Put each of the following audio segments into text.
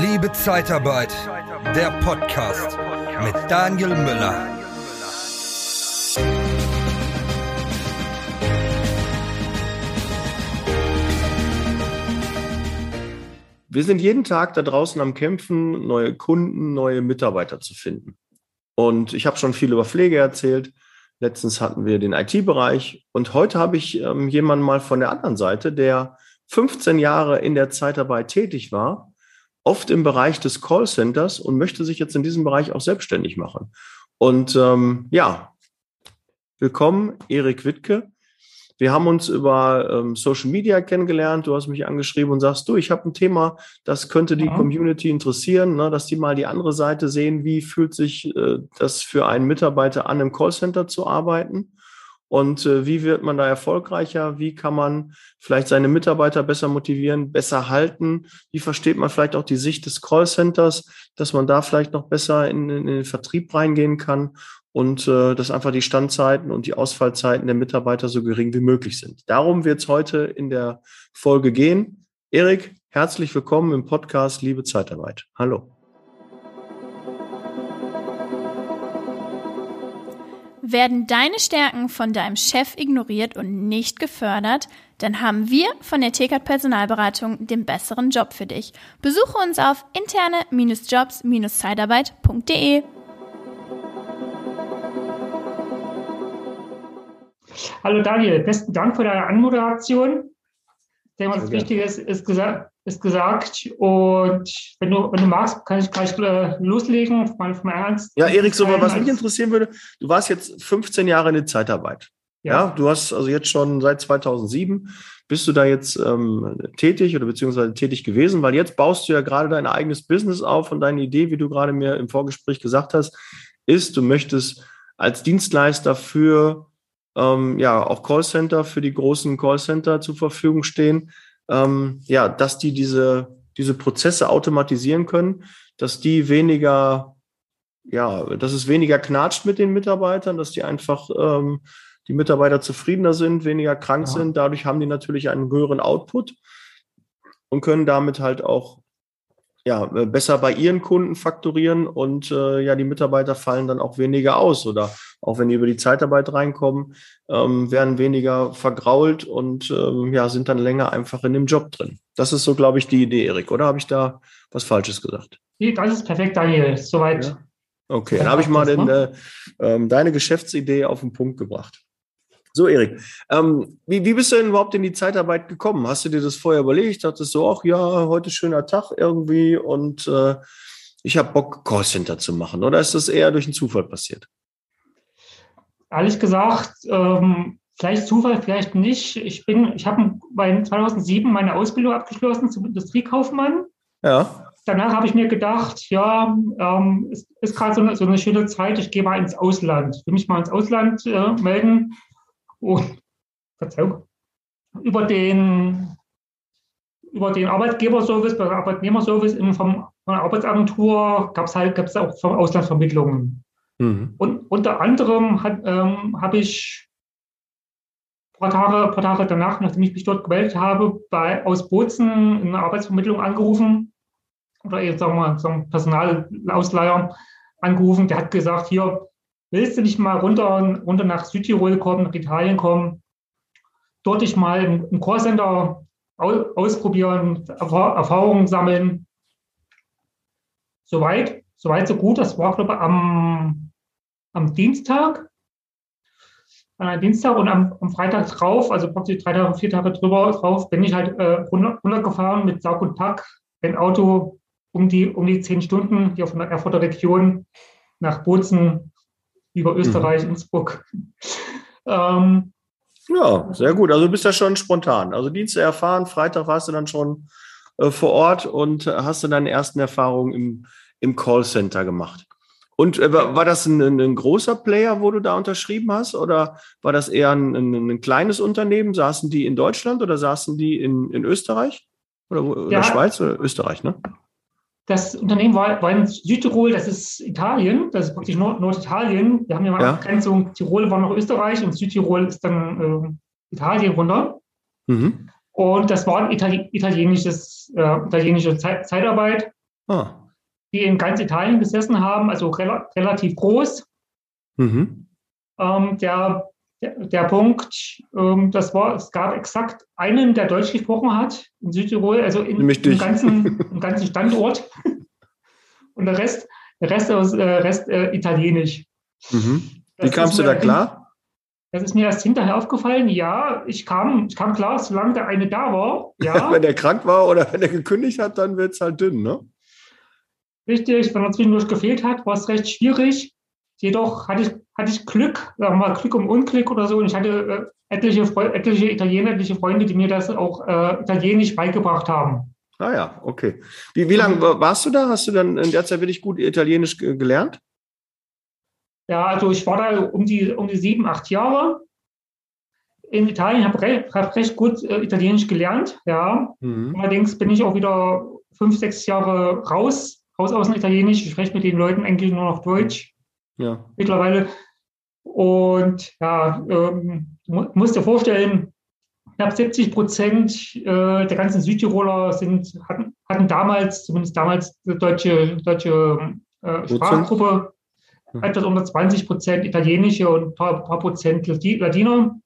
Liebe Zeitarbeit, der Podcast mit Daniel Müller. Wir sind jeden Tag da draußen am Kämpfen, neue Kunden, neue Mitarbeiter zu finden. Und ich habe schon viel über Pflege erzählt. Letztens hatten wir den IT-Bereich und heute habe ich ähm, jemanden mal von der anderen Seite, der 15 Jahre in der Zeitarbeit tätig war, oft im Bereich des Callcenters und möchte sich jetzt in diesem Bereich auch selbstständig machen. Und ähm, ja, willkommen, Erik Wittke. Wir haben uns über ähm, Social Media kennengelernt. Du hast mich angeschrieben und sagst, du, ich habe ein Thema, das könnte die ja. Community interessieren, ne, dass die mal die andere Seite sehen. Wie fühlt sich äh, das für einen Mitarbeiter an, im Callcenter zu arbeiten? Und äh, wie wird man da erfolgreicher? Wie kann man vielleicht seine Mitarbeiter besser motivieren, besser halten? Wie versteht man vielleicht auch die Sicht des Callcenters, dass man da vielleicht noch besser in, in den Vertrieb reingehen kann? und äh, dass einfach die Standzeiten und die Ausfallzeiten der Mitarbeiter so gering wie möglich sind. Darum wird es heute in der Folge gehen. Erik, herzlich willkommen im Podcast Liebe Zeitarbeit. Hallo. Werden deine Stärken von deinem Chef ignoriert und nicht gefördert, dann haben wir von der TKAT Personalberatung den besseren Job für dich. Besuche uns auf interne-jobs-zeitarbeit.de. Hallo Daniel, besten Dank für deine Anmoderation. Ich denke mal, das Wichtige ist, ist, gesa ist, gesagt. Und wenn du, wenn du magst, kann ich gleich äh, loslegen. Von, von Ernst. Ja, Erik, so was mich interessieren würde, du warst jetzt 15 Jahre in der Zeitarbeit. Ja. ja. du hast also jetzt schon seit 2007 bist du da jetzt ähm, tätig oder beziehungsweise tätig gewesen, weil jetzt baust du ja gerade dein eigenes Business auf und deine Idee, wie du gerade mir im Vorgespräch gesagt hast, ist, du möchtest als Dienstleister für ähm, ja auch Callcenter für die großen Callcenter zur Verfügung stehen, ähm, ja, dass die diese, diese Prozesse automatisieren können, dass die weniger, ja, dass es weniger knatscht mit den Mitarbeitern, dass die einfach ähm, die Mitarbeiter zufriedener sind, weniger krank ja. sind. Dadurch haben die natürlich einen höheren Output und können damit halt auch ja, äh, besser bei ihren Kunden fakturieren und äh, ja, die Mitarbeiter fallen dann auch weniger aus oder auch wenn die über die Zeitarbeit reinkommen, ähm, werden weniger vergrault und ähm, ja, sind dann länger einfach in dem Job drin. Das ist so, glaube ich, die Idee, Erik, oder habe ich da was Falsches gesagt? Das ist perfekt, Daniel. Soweit. Ja. Okay, dann habe ich mal den, ne? äh, äh, deine Geschäftsidee auf den Punkt gebracht. So, Erik, ähm, wie, wie bist du denn überhaupt in die Zeitarbeit gekommen? Hast du dir das vorher überlegt? Dachtest du, ach ja, heute schöner Tag irgendwie und äh, ich habe Bock, Callcenter zu machen? Oder ist das eher durch einen Zufall passiert? Ehrlich gesagt, ähm, vielleicht Zufall, vielleicht nicht. Ich bin, ich habe 2007 meine Ausbildung abgeschlossen zum Industriekaufmann. Ja. Danach habe ich mir gedacht, ja, ähm, es ist gerade so, eine, so eine schöne Zeit, ich gehe mal ins Ausland. Ich will mich mal ins Ausland äh, melden und Verzeihung, über den, über den Arbeitgeberservice, bei Arbeitnehmerservice in, vom, von der Arbeitsagentur gab es halt gab's auch Auslandsvermittlungen. Mhm. Und unter anderem ähm, habe ich ein paar Tage, paar Tage danach, nachdem ich mich dort gemeldet habe, bei, aus Bozen in einer Arbeitsvermittlung angerufen oder eben, sagen wir mal, so ein Personalausleiher angerufen, der hat gesagt, hier, willst du nicht mal runter, runter nach Südtirol kommen, nach Italien kommen, dort dich mal im, im Callcenter ausprobieren, Erfahrungen sammeln. Soweit, soweit so gut. Das war, glaube ich, am, am Dienstag. An einem Dienstag und am, am Freitag drauf, also praktisch drei Tage, vier Tage drüber drauf, bin ich halt äh, runtergefahren mit Saug und Pack, ein Auto um die, um die zehn Stunden hier von der Erfurter Region nach Bozen über mhm. Österreich, mhm. Innsbruck. Ähm, ja, sehr gut. Also du bist ja schon spontan. Also Dienste erfahren, Freitag warst du dann schon äh, vor Ort und hast du deine ersten Erfahrungen im, im Callcenter gemacht. Und äh, war, das ein, ein, großer Player, wo du da unterschrieben hast? Oder war das eher ein, ein, ein kleines Unternehmen? Saßen die in Deutschland oder saßen die in, in Österreich? Oder, oder ja. Schweiz oder Österreich, ne? Das Unternehmen war, war in Südtirol, das ist Italien, das ist praktisch Nord Norditalien. Wir haben ja mal ja. Abgrenzung, Tirol war noch Österreich und Südtirol ist dann äh, Italien runter. Mhm. Und das war Itali italienisches, äh, italienische Zeit Zeitarbeit. ah. die in ganz Italien gesessen haben, also rel relativ groß. Mhm. Ähm, der, der, der, Punkt, ähm, das war, es gab exakt einen, der Deutsch gesprochen hat in Südtirol, also in, im, ganzen, im ganzen Standort. Und der Rest, der Rest, aus, äh, Rest äh, Italienisch. Mhm. Wie kamst du da klar? Das ist mir erst hinterher aufgefallen. Ja, ich kam, ich kam klar, solange der eine da war. Ja. wenn der krank war oder wenn er gekündigt hat, dann wird es halt dünn, ne? Richtig, wenn er zwischendurch gefehlt hat, war es recht schwierig. Jedoch hatte ich, hatte ich Glück, sagen wir mal Glück um Unglück oder so. Und ich hatte äh, etliche, etliche Italiener, etliche Freunde, die mir das auch äh, italienisch beigebracht haben. Ah ja, okay. Wie, wie lange warst du da? Hast du dann in der Zeit wirklich gut Italienisch gelernt? Ja, also ich war da um die, um die sieben, acht Jahre in Italien, habe re hab recht gut äh, Italienisch gelernt, ja. Mhm. Allerdings bin ich auch wieder fünf, sechs Jahre raus, raus aus dem Italienisch. Ich spreche mit den Leuten eigentlich nur noch Deutsch ja. mittlerweile. Und ja, ähm, musst dir vorstellen, knapp 70 Prozent äh, der ganzen Südtiroler sind, hatten, hatten damals, zumindest damals, eine deutsche, deutsche äh, Sprachgruppe etwas unter 20 Prozent italienische und ein paar, paar Prozent Ladiner.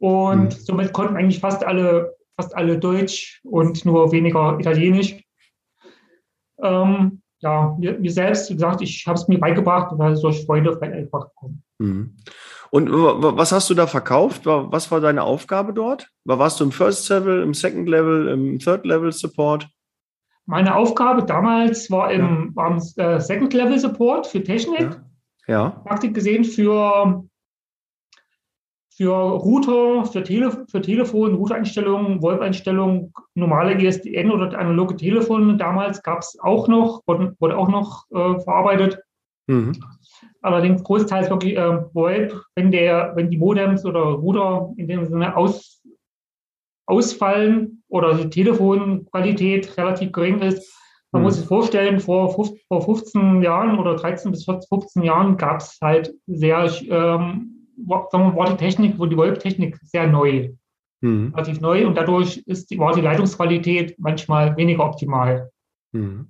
Und mhm. somit konnten eigentlich fast alle, fast alle Deutsch und nur weniger Italienisch. Ähm, ja, mir, mir, selbst, wie gesagt, ich habe es mir beigebracht, weil durch Freunde einfach gekommen. Mhm. Und was hast du da verkauft? Was war deine Aufgabe dort? Warst du im First Level, im Second Level, im Third Level Support? Meine Aufgabe damals war im, ja. im äh, Second Level Support für Technik. Ja. ja. Praktisch gesehen für, für Router, für, Tele, für Telefon, Routereinstellungen, VoIP-Einstellungen, normale ISDN oder analoge Telefone damals gab es auch noch, wurde, wurde auch noch äh, verarbeitet. Mhm. Allerdings großteils wirklich äh, VoIP, wenn, der, wenn die Modems oder Router in dem Sinne aus, ausfallen oder die Telefonqualität relativ gering ist. Man mhm. muss sich vorstellen, vor, vor 15 Jahren oder 13 bis 15 Jahren gab es halt sehr, ähm, war, war die Technik, wo die VoIP-Technik sehr neu, mhm. relativ neu und dadurch ist die, war die Leitungsqualität manchmal weniger optimal. Mhm.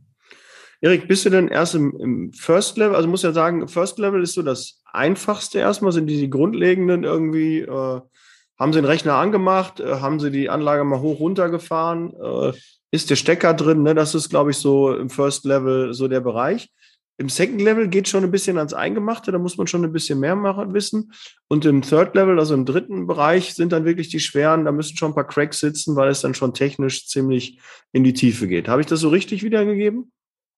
Erik, bist du denn erst im, im, First Level? Also muss ja sagen, First Level ist so das einfachste erstmal, sind die, die grundlegenden irgendwie äh, haben Sie den Rechner angemacht? Äh, haben Sie die Anlage mal hoch runtergefahren? Äh, ist der Stecker drin? Ne? Das ist, glaube ich, so im First Level so der Bereich. Im Second Level geht schon ein bisschen ans Eingemachte, da muss man schon ein bisschen mehr machen, wissen. Und im Third Level, also im dritten Bereich, sind dann wirklich die schweren, da müssen schon ein paar Cracks sitzen, weil es dann schon technisch ziemlich in die Tiefe geht. Habe ich das so richtig wiedergegeben?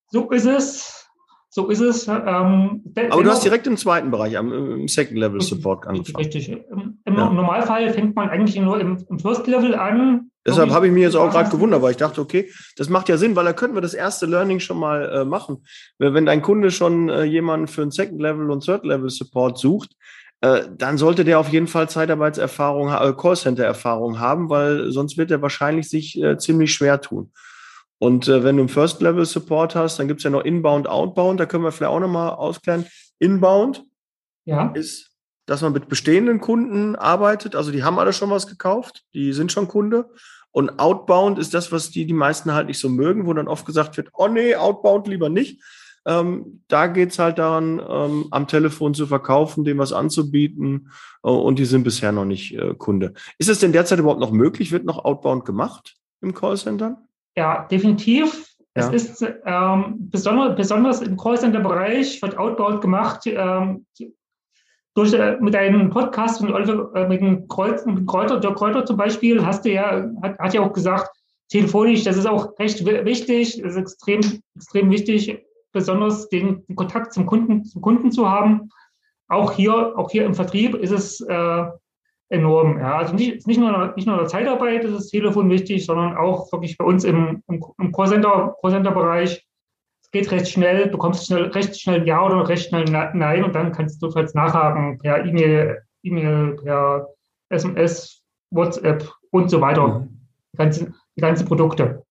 So ist es. So ist es. Ähm, Aber du hast direkt im zweiten Bereich, im Second Level Support angefangen. Richtig. Im, im ja. Normalfall fängt man eigentlich nur im, im First Level an. Deshalb habe ich mich jetzt auch gerade gewundert, weil ich dachte, okay, das macht ja Sinn, weil da könnten wir das erste Learning schon mal äh, machen. Wenn dein Kunde schon äh, jemanden für ein Second Level und Third Level Support sucht, äh, dann sollte der auf jeden Fall Zeitarbeitserfahrung, äh, Callcenter-Erfahrung haben, weil sonst wird er wahrscheinlich sich äh, ziemlich schwer tun. Und äh, wenn du einen First-Level-Support hast, dann gibt es ja noch Inbound, Outbound. Da können wir vielleicht auch nochmal ausklären. Inbound ja. ist, dass man mit bestehenden Kunden arbeitet. Also die haben alle schon was gekauft, die sind schon Kunde. Und Outbound ist das, was die, die meisten halt nicht so mögen, wo dann oft gesagt wird, oh nee, Outbound lieber nicht. Ähm, da geht's halt daran, ähm, am Telefon zu verkaufen, dem was anzubieten. Äh, und die sind bisher noch nicht äh, Kunde. Ist es denn derzeit überhaupt noch möglich? Wird noch Outbound gemacht im Callcenter? Ja, definitiv. Ja. Es ist ähm, besonders, besonders im Callcenter-Bereich wird Outbound gemacht. Ähm, durch, äh, mit einem Podcast mit, äh, mit dem Kreuz, mit Kräuter, der Kräuter zum Beispiel, hast du ja, hat, hat ja auch gesagt, telefonisch, das ist auch recht wichtig, das ist extrem, extrem wichtig, besonders den, den Kontakt zum Kunden, zum Kunden zu haben. Auch hier, auch hier im Vertrieb ist es äh, enorm. Ja. Also nicht, nicht, nur, nicht nur in der Zeitarbeit ist das Telefon wichtig, sondern auch wirklich bei uns im, im, im Callcenter-Bereich. Es geht recht schnell, du kommst schnell, recht schnell Ja oder recht schnell Nein und dann kannst du halt nachhaken per E-Mail, E-Mail, per SMS, WhatsApp und so weiter. Mhm. Die, ganzen, die ganzen Produkte.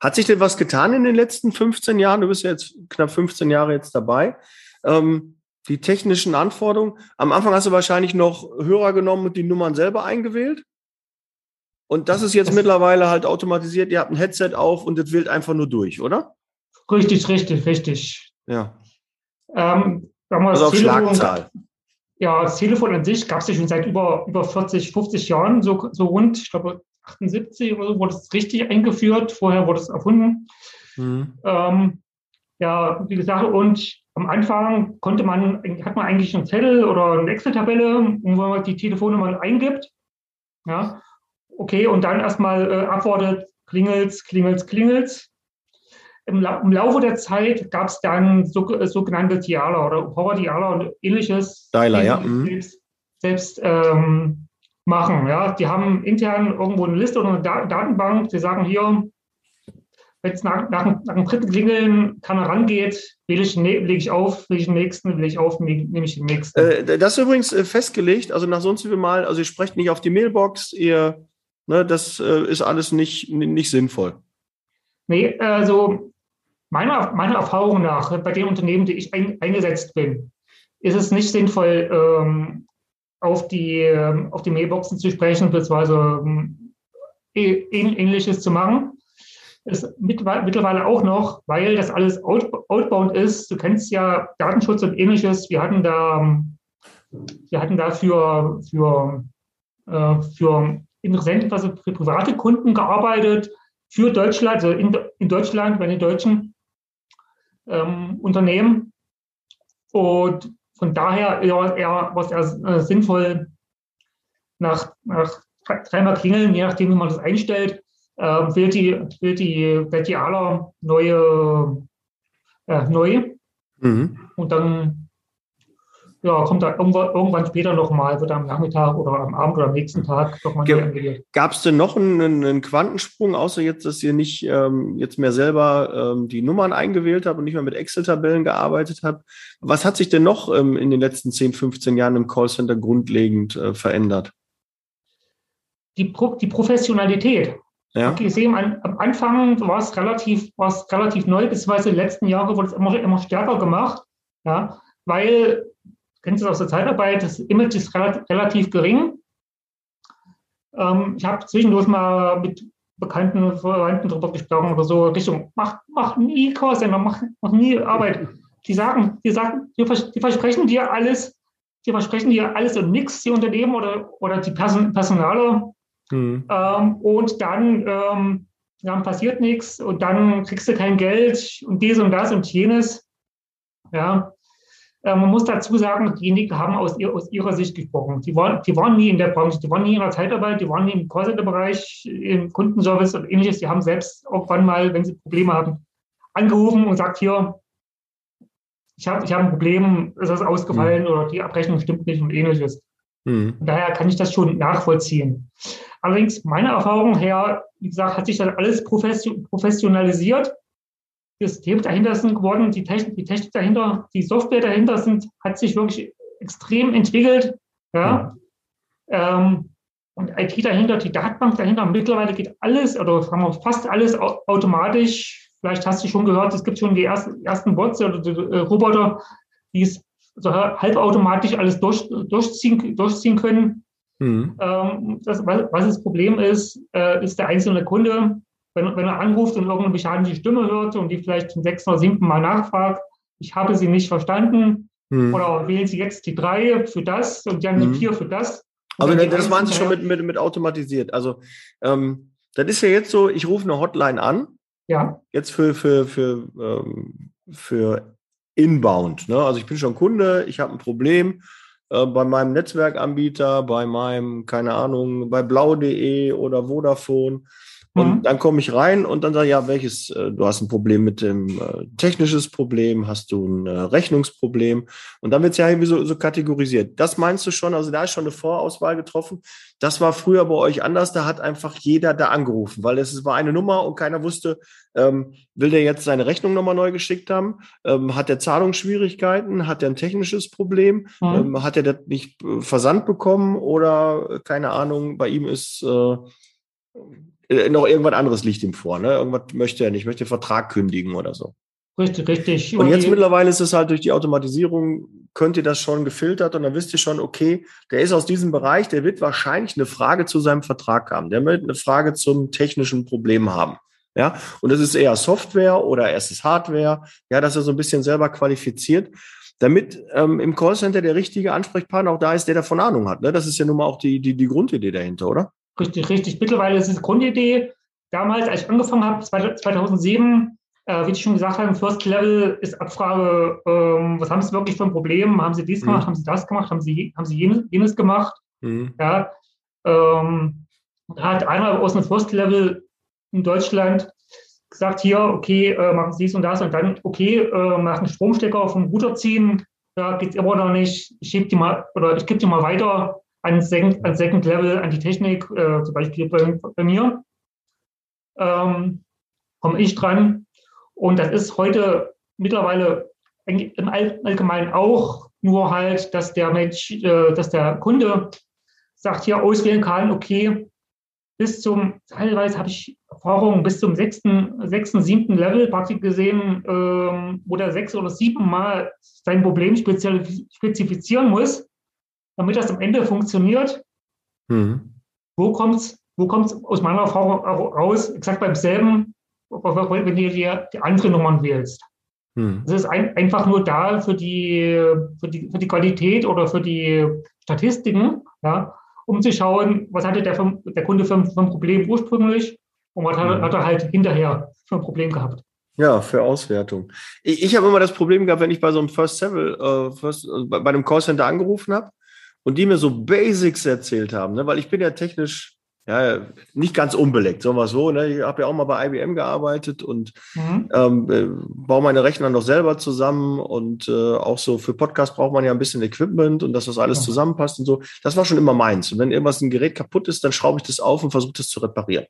Hat sich denn was getan in den letzten 15 Jahren? Du bist ja jetzt knapp 15 Jahre jetzt dabei. Ähm, die technischen Anforderungen. Am Anfang hast du wahrscheinlich noch Hörer genommen und die Nummern selber eingewählt? Und das ist jetzt das mittlerweile halt automatisiert. Ihr habt ein Headset auf und das wählt einfach nur durch, oder? Richtig, richtig, richtig. Ja. Ähm, also auf Telefon, Schlagzahl. Ja, das Telefon an sich gab es ja schon seit über, über 40, 50 Jahren, so, so rund, ich glaube 78 oder so wurde es richtig eingeführt. Vorher wurde es erfunden. Mhm. Ähm, ja, wie gesagt, und am Anfang konnte man, hat man eigentlich einen Zettel oder eine Excel-Tabelle, wo man die Telefonnummer eingibt. Ja, okay, und dann erstmal äh, abwartet, klingelt's, klingelt's, klingelt's. Im, La im Laufe der Zeit gab es dann so, sogenannte Dialer oder Power Dialer und ähnliches. Dialer, ja. Mhm. Selbst, selbst ähm, machen. Ja, die haben intern irgendwo eine Liste oder eine da Datenbank. Sie sagen hier, wenn es nach, nach, nach dem dritten Klingeln keiner rangeht, wähle ich, ne, lege ich auf, will ich den nächsten, will ich auf, nehme ich den nächsten. Äh, das ist übrigens äh, festgelegt, also nach sonst wie mal, also ihr sprecht nicht auf die Mailbox, ihr, ne, das äh, ist alles nicht, nicht sinnvoll. Nee, also meiner, meiner Erfahrung nach, bei den Unternehmen, die ich ein, eingesetzt bin, ist es nicht sinnvoll, ähm, auf, die, ähm, auf die Mailboxen zu sprechen, beziehungsweise ähm, ähnliches zu machen. Ist mittlerweile auch noch, weil das alles outbound ist. Du kennst ja Datenschutz und ähnliches. Wir hatten da, ähm, wir hatten da für, für, äh, für Interessenten, also für private Kunden gearbeitet, für Deutschland, also in, in Deutschland, bei den deutschen ähm, Unternehmen. Und von daher eher, was eher äh, sinnvoll nach, nach dreimal klingeln, je nachdem, wie man das einstellt, äh, wählt die, wählt die Vertialer neue, äh, neu. Mhm. Und dann ja, kommt da irgendwann, irgendwann später nochmal, wird am Nachmittag oder am Abend oder am nächsten Tag nochmal Ge Gab es denn noch einen, einen, Quantensprung, außer jetzt, dass ihr nicht ähm, jetzt mehr selber ähm, die Nummern eingewählt habt und nicht mehr mit Excel-Tabellen gearbeitet habt? Was hat sich denn noch ähm, in den letzten 10, 15 Jahren im Callcenter grundlegend äh, verändert? Die, Pro die Professionalität. Ja. Okay, sehen, am Anfang war es relativ, war es relativ neu, beziehungsweise in den letzten Jahren wurde es immer, immer stärker gemacht, ja, weil kennst du aus der Zeitarbeit, das Image ist relativ gering. Ähm, ich habe zwischendurch mal mit bekannten Verwandten darüber gesprochen oder so, Richtung, mach, mach nie Callcenter, mach, mach nie Arbeit. Die sagen, die sagen, die, versprechen dir alles, die versprechen dir alles und nichts, die Unternehmen oder, oder die Person, Personale. Mhm. Ähm, und dann, ähm, dann passiert nichts und dann kriegst du kein Geld und dies und das und jenes. Ja, man muss dazu sagen, diejenigen haben aus, ihr, aus ihrer Sicht gesprochen. Die waren, die waren nie in der Branche, die waren nie in der Zeitarbeit, die waren nie im Callcenter-Bereich, im Kundenservice und ähnliches. Die haben selbst irgendwann mal, wenn sie Probleme haben, angerufen und sagt, hier, ich habe ich hab ein Problem, ist das ausgefallen mhm. oder die Abrechnung stimmt nicht und ähnliches. Mhm. Daher kann ich das schon nachvollziehen. Allerdings, meiner Erfahrung her, wie gesagt, hat sich das alles professionalisiert System dahinter sind geworden, die Technik, die Technik dahinter, die Software dahinter sind, hat sich wirklich extrem entwickelt. Ja. Ähm, und IT dahinter, die Datenbank dahinter, mittlerweile geht alles oder sagen wir fast alles automatisch. Vielleicht hast du schon gehört, es gibt schon die ersten, ersten Bots oder die, äh, Roboter, die es so halbautomatisch alles durch, durchziehen, durchziehen können. Mhm. Ähm, das, was, was das Problem ist, äh, ist der einzelne Kunde, wenn, wenn er anruft und irgendeine mechanische Stimme hört und die vielleicht zum sechsten oder siebten Mal nachfragt, ich habe sie nicht verstanden, hm. oder wählen Sie jetzt die drei für das und dann hm. die vier für das. Also das, das waren Sie schon mit, mit, mit automatisiert. Also ähm, das ist ja jetzt so, ich rufe eine Hotline an. Ja. Jetzt für, für, für, ähm, für Inbound. Ne? Also ich bin schon Kunde, ich habe ein Problem äh, bei meinem Netzwerkanbieter, bei meinem, keine Ahnung, bei blau.de oder Vodafone. Und mhm. dann komme ich rein und dann sage ich, ja, welches, äh, du hast ein Problem mit dem äh, technisches Problem, hast du ein äh, Rechnungsproblem und dann wird es ja irgendwie so, so kategorisiert. Das meinst du schon, also da ist schon eine Vorauswahl getroffen. Das war früher bei euch anders, da hat einfach jeder da angerufen, weil es war eine Nummer und keiner wusste, ähm, will der jetzt seine Rechnung nochmal neu geschickt haben? Ähm, hat der Zahlungsschwierigkeiten? Hat er ein technisches Problem? Mhm. Ähm, hat er das nicht äh, versandt bekommen oder äh, keine Ahnung, bei ihm ist äh, äh, noch irgendwas anderes liegt ihm vor. Ne? Irgendwas möchte er nicht, möchte den Vertrag kündigen oder so. Richtig, richtig. Und jetzt mittlerweile ist es halt durch die Automatisierung, könnt ihr das schon gefiltert und dann wisst ihr schon, okay, der ist aus diesem Bereich, der wird wahrscheinlich eine Frage zu seinem Vertrag haben, der wird eine Frage zum technischen Problem haben. Ja, und das ist eher Software oder es ist Hardware, ja, dass er so ein bisschen selber qualifiziert, damit ähm, im Callcenter der richtige Ansprechpartner auch da ist, der davon Ahnung hat. Ne? Das ist ja nun mal auch die, die, die Grundidee dahinter, oder? Richtig, richtig. Mittlerweile ist es die Grundidee. Damals, als ich angefangen habe, 2007, äh, wie ich schon gesagt habe, First Level ist Abfrage, ähm, was haben Sie wirklich für ein Problem? Haben Sie dies mhm. gemacht? Haben Sie das gemacht? Haben Sie, haben Sie jenes, jenes gemacht? Mhm. Ja, ähm, da hat einer aus dem First Level in Deutschland gesagt, hier, okay, äh, machen Sie dies und das und dann, okay, äh, nach einem Stromstecker vom Router ziehen, da geht es immer noch nicht, ich gebe die mal, oder ich gebe die mal weiter an Second, an Second Level, an die Technik, äh, zum Beispiel bei, bei mir. Ähm, komme ich dran. Und das ist heute mittlerweile im Allgemeinen auch nur halt, dass der Mensch, äh, dass der Kunde sagt, hier auswählen kann, okay, bis zum, teilweise habe ich Erfahrungen bis zum sechsten, sechsten, siebten Level praktisch gesehen, ähm, wo der sechs oder sieben Mal sein Problem spezifizieren muss, damit das am Ende funktioniert. Mhm. Wo kommt es wo kommt's aus meiner Erfahrung raus? Exakt beim selben, wenn du dir die andere Nummern wählst. Mhm. Es ist ein, einfach nur da für die, für, die, für die Qualität oder für die Statistiken, ja, um zu schauen, was hatte der, der Kunde für, für, ein Problem ursprünglich und was hat, mhm. hat, er halt hinterher für ein Problem gehabt. Ja, für Auswertung. Ich, ich habe immer das Problem gehabt, wenn ich bei so einem First Level, äh, First, äh, bei, bei einem Callcenter angerufen habe und die mir so Basics erzählt haben, ne? weil ich bin ja technisch ja, nicht ganz unbeleckt, sagen wir so. Ne? Ich habe ja auch mal bei IBM gearbeitet und mhm. ähm, äh, baue meine Rechner noch selber zusammen und äh, auch so für Podcast braucht man ja ein bisschen Equipment und dass das alles ja. zusammenpasst und so. Das war schon immer meins. Und wenn irgendwas ein Gerät kaputt ist, dann schraube ich das auf und versuche das zu reparieren.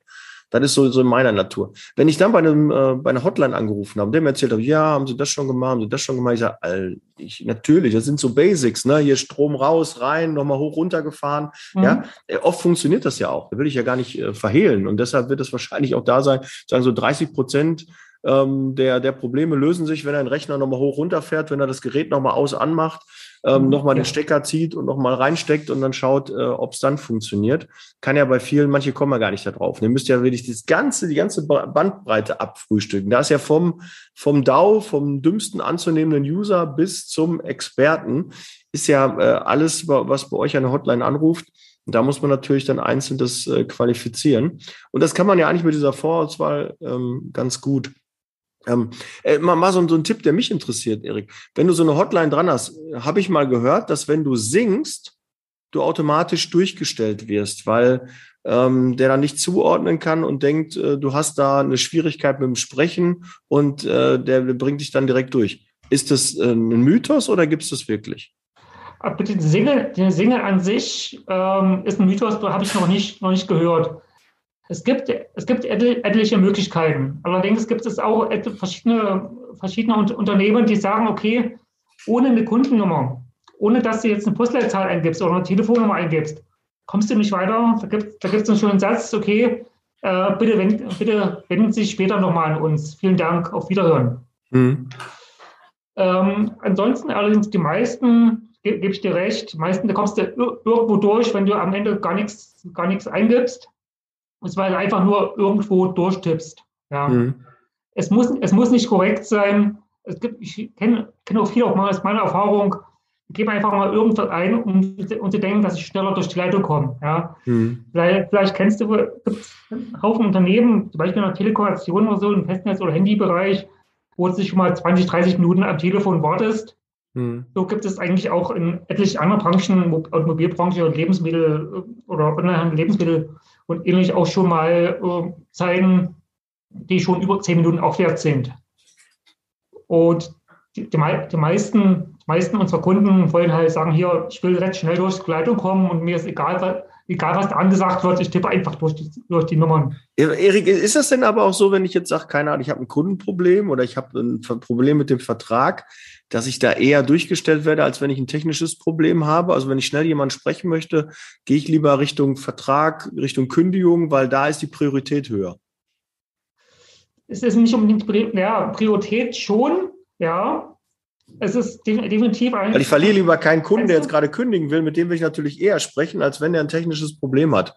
Das ist so, so in meiner Natur. Wenn ich dann bei, einem, äh, bei einer Hotline angerufen habe, dem erzählt habe, ja, haben Sie das schon gemacht, haben Sie das schon gemacht? Ich sage, ich, natürlich, das sind so Basics, ne? Hier Strom raus, rein, nochmal hoch, runter gefahren. Mhm. Ja, äh, oft funktioniert das ja auch. Da will ich ja gar nicht äh, verhehlen. Und deshalb wird es wahrscheinlich auch da sein, sagen so 30 Prozent ähm, der, der Probleme lösen sich, wenn ein Rechner nochmal hoch runterfährt, wenn er das Gerät nochmal aus anmacht, ähm, mhm. nochmal den Stecker zieht und nochmal reinsteckt und dann schaut, äh, ob es dann funktioniert. Kann ja bei vielen, manche kommen ja gar nicht da drauf. Ihr müsst ja wirklich das ganze, die ganze Bandbreite abfrühstücken. Da ist ja vom, vom DAO, vom dümmsten anzunehmenden User bis zum Experten, ist ja äh, alles, was bei euch eine Hotline anruft. Und da muss man natürlich dann einzeln das äh, qualifizieren. Und das kann man ja eigentlich mit dieser Vorauswahl ähm, ganz gut. Ähm, äh, mal, mal so, so ein Tipp, der mich interessiert, Erik. Wenn du so eine Hotline dran hast, habe ich mal gehört, dass wenn du singst, du automatisch durchgestellt wirst, weil ähm, der dann nicht zuordnen kann und denkt, äh, du hast da eine Schwierigkeit mit dem Sprechen und äh, der bringt dich dann direkt durch. Ist das äh, ein Mythos oder gibt es das wirklich? Aber den Single, den Single an sich ähm, ist ein Mythos, habe ich noch nicht, noch nicht gehört. Es gibt, es gibt etliche Möglichkeiten. Allerdings gibt es auch verschiedene, verschiedene Unternehmen, die sagen, okay, ohne eine Kundennummer, ohne dass du jetzt eine Postleitzahl eingibst oder eine Telefonnummer eingibst, kommst du nicht weiter. Da gibt es einen schönen Satz, okay, äh, bitte, wend, bitte wenden Sie sich später nochmal an uns. Vielen Dank, auf Wiederhören. Mhm. Ähm, ansonsten allerdings die meisten, ge gebe ich dir recht, meisten, da kommst du irgendwo durch, wenn du am Ende gar nichts, gar nichts eingibst und weil du einfach nur irgendwo durchtippst. Ja. Mhm. Es, muss, es muss nicht korrekt sein. Es gibt, ich kenne kenn auch viele auch mal aus meiner Erfahrung, ich gebe einfach mal irgendwas ein, um, um zu denken, dass ich schneller durch die Leitung komme. Ja. Mhm. Vielleicht, vielleicht, kennst du einen Haufen Unternehmen, zum Beispiel in der Telekommunikation oder so, im Festnetz- oder Handybereich, wo du sich schon mal 20, 30 Minuten am Telefon wartest. Mhm. So gibt es eigentlich auch in etlichen anderen Branchen, Automobilbranche und Lebensmittel oder Online-Lebensmittel und ähnlich auch schon mal äh, Zeiten, die schon über zehn Minuten aufwärts sind. Und die, die, die, meisten, die meisten unserer Kunden wollen halt sagen, hier, ich will recht schnell durch die Leitung kommen und mir ist egal, egal was da angesagt wird, ich tippe einfach durch die, durch die Nummern. Erik, ist das denn aber auch so, wenn ich jetzt sage, keine Ahnung, ich habe ein Kundenproblem oder ich habe ein Problem mit dem Vertrag, dass ich da eher durchgestellt werde, als wenn ich ein technisches Problem habe. Also wenn ich schnell jemanden sprechen möchte, gehe ich lieber Richtung Vertrag, Richtung Kündigung, weil da ist die Priorität höher. es ist nicht unbedingt ja, Priorität schon, ja. Es ist definitiv ein. Weil ich verliere lieber keinen Kunden, der jetzt gerade kündigen will, mit dem will ich natürlich eher sprechen, als wenn er ein technisches Problem hat.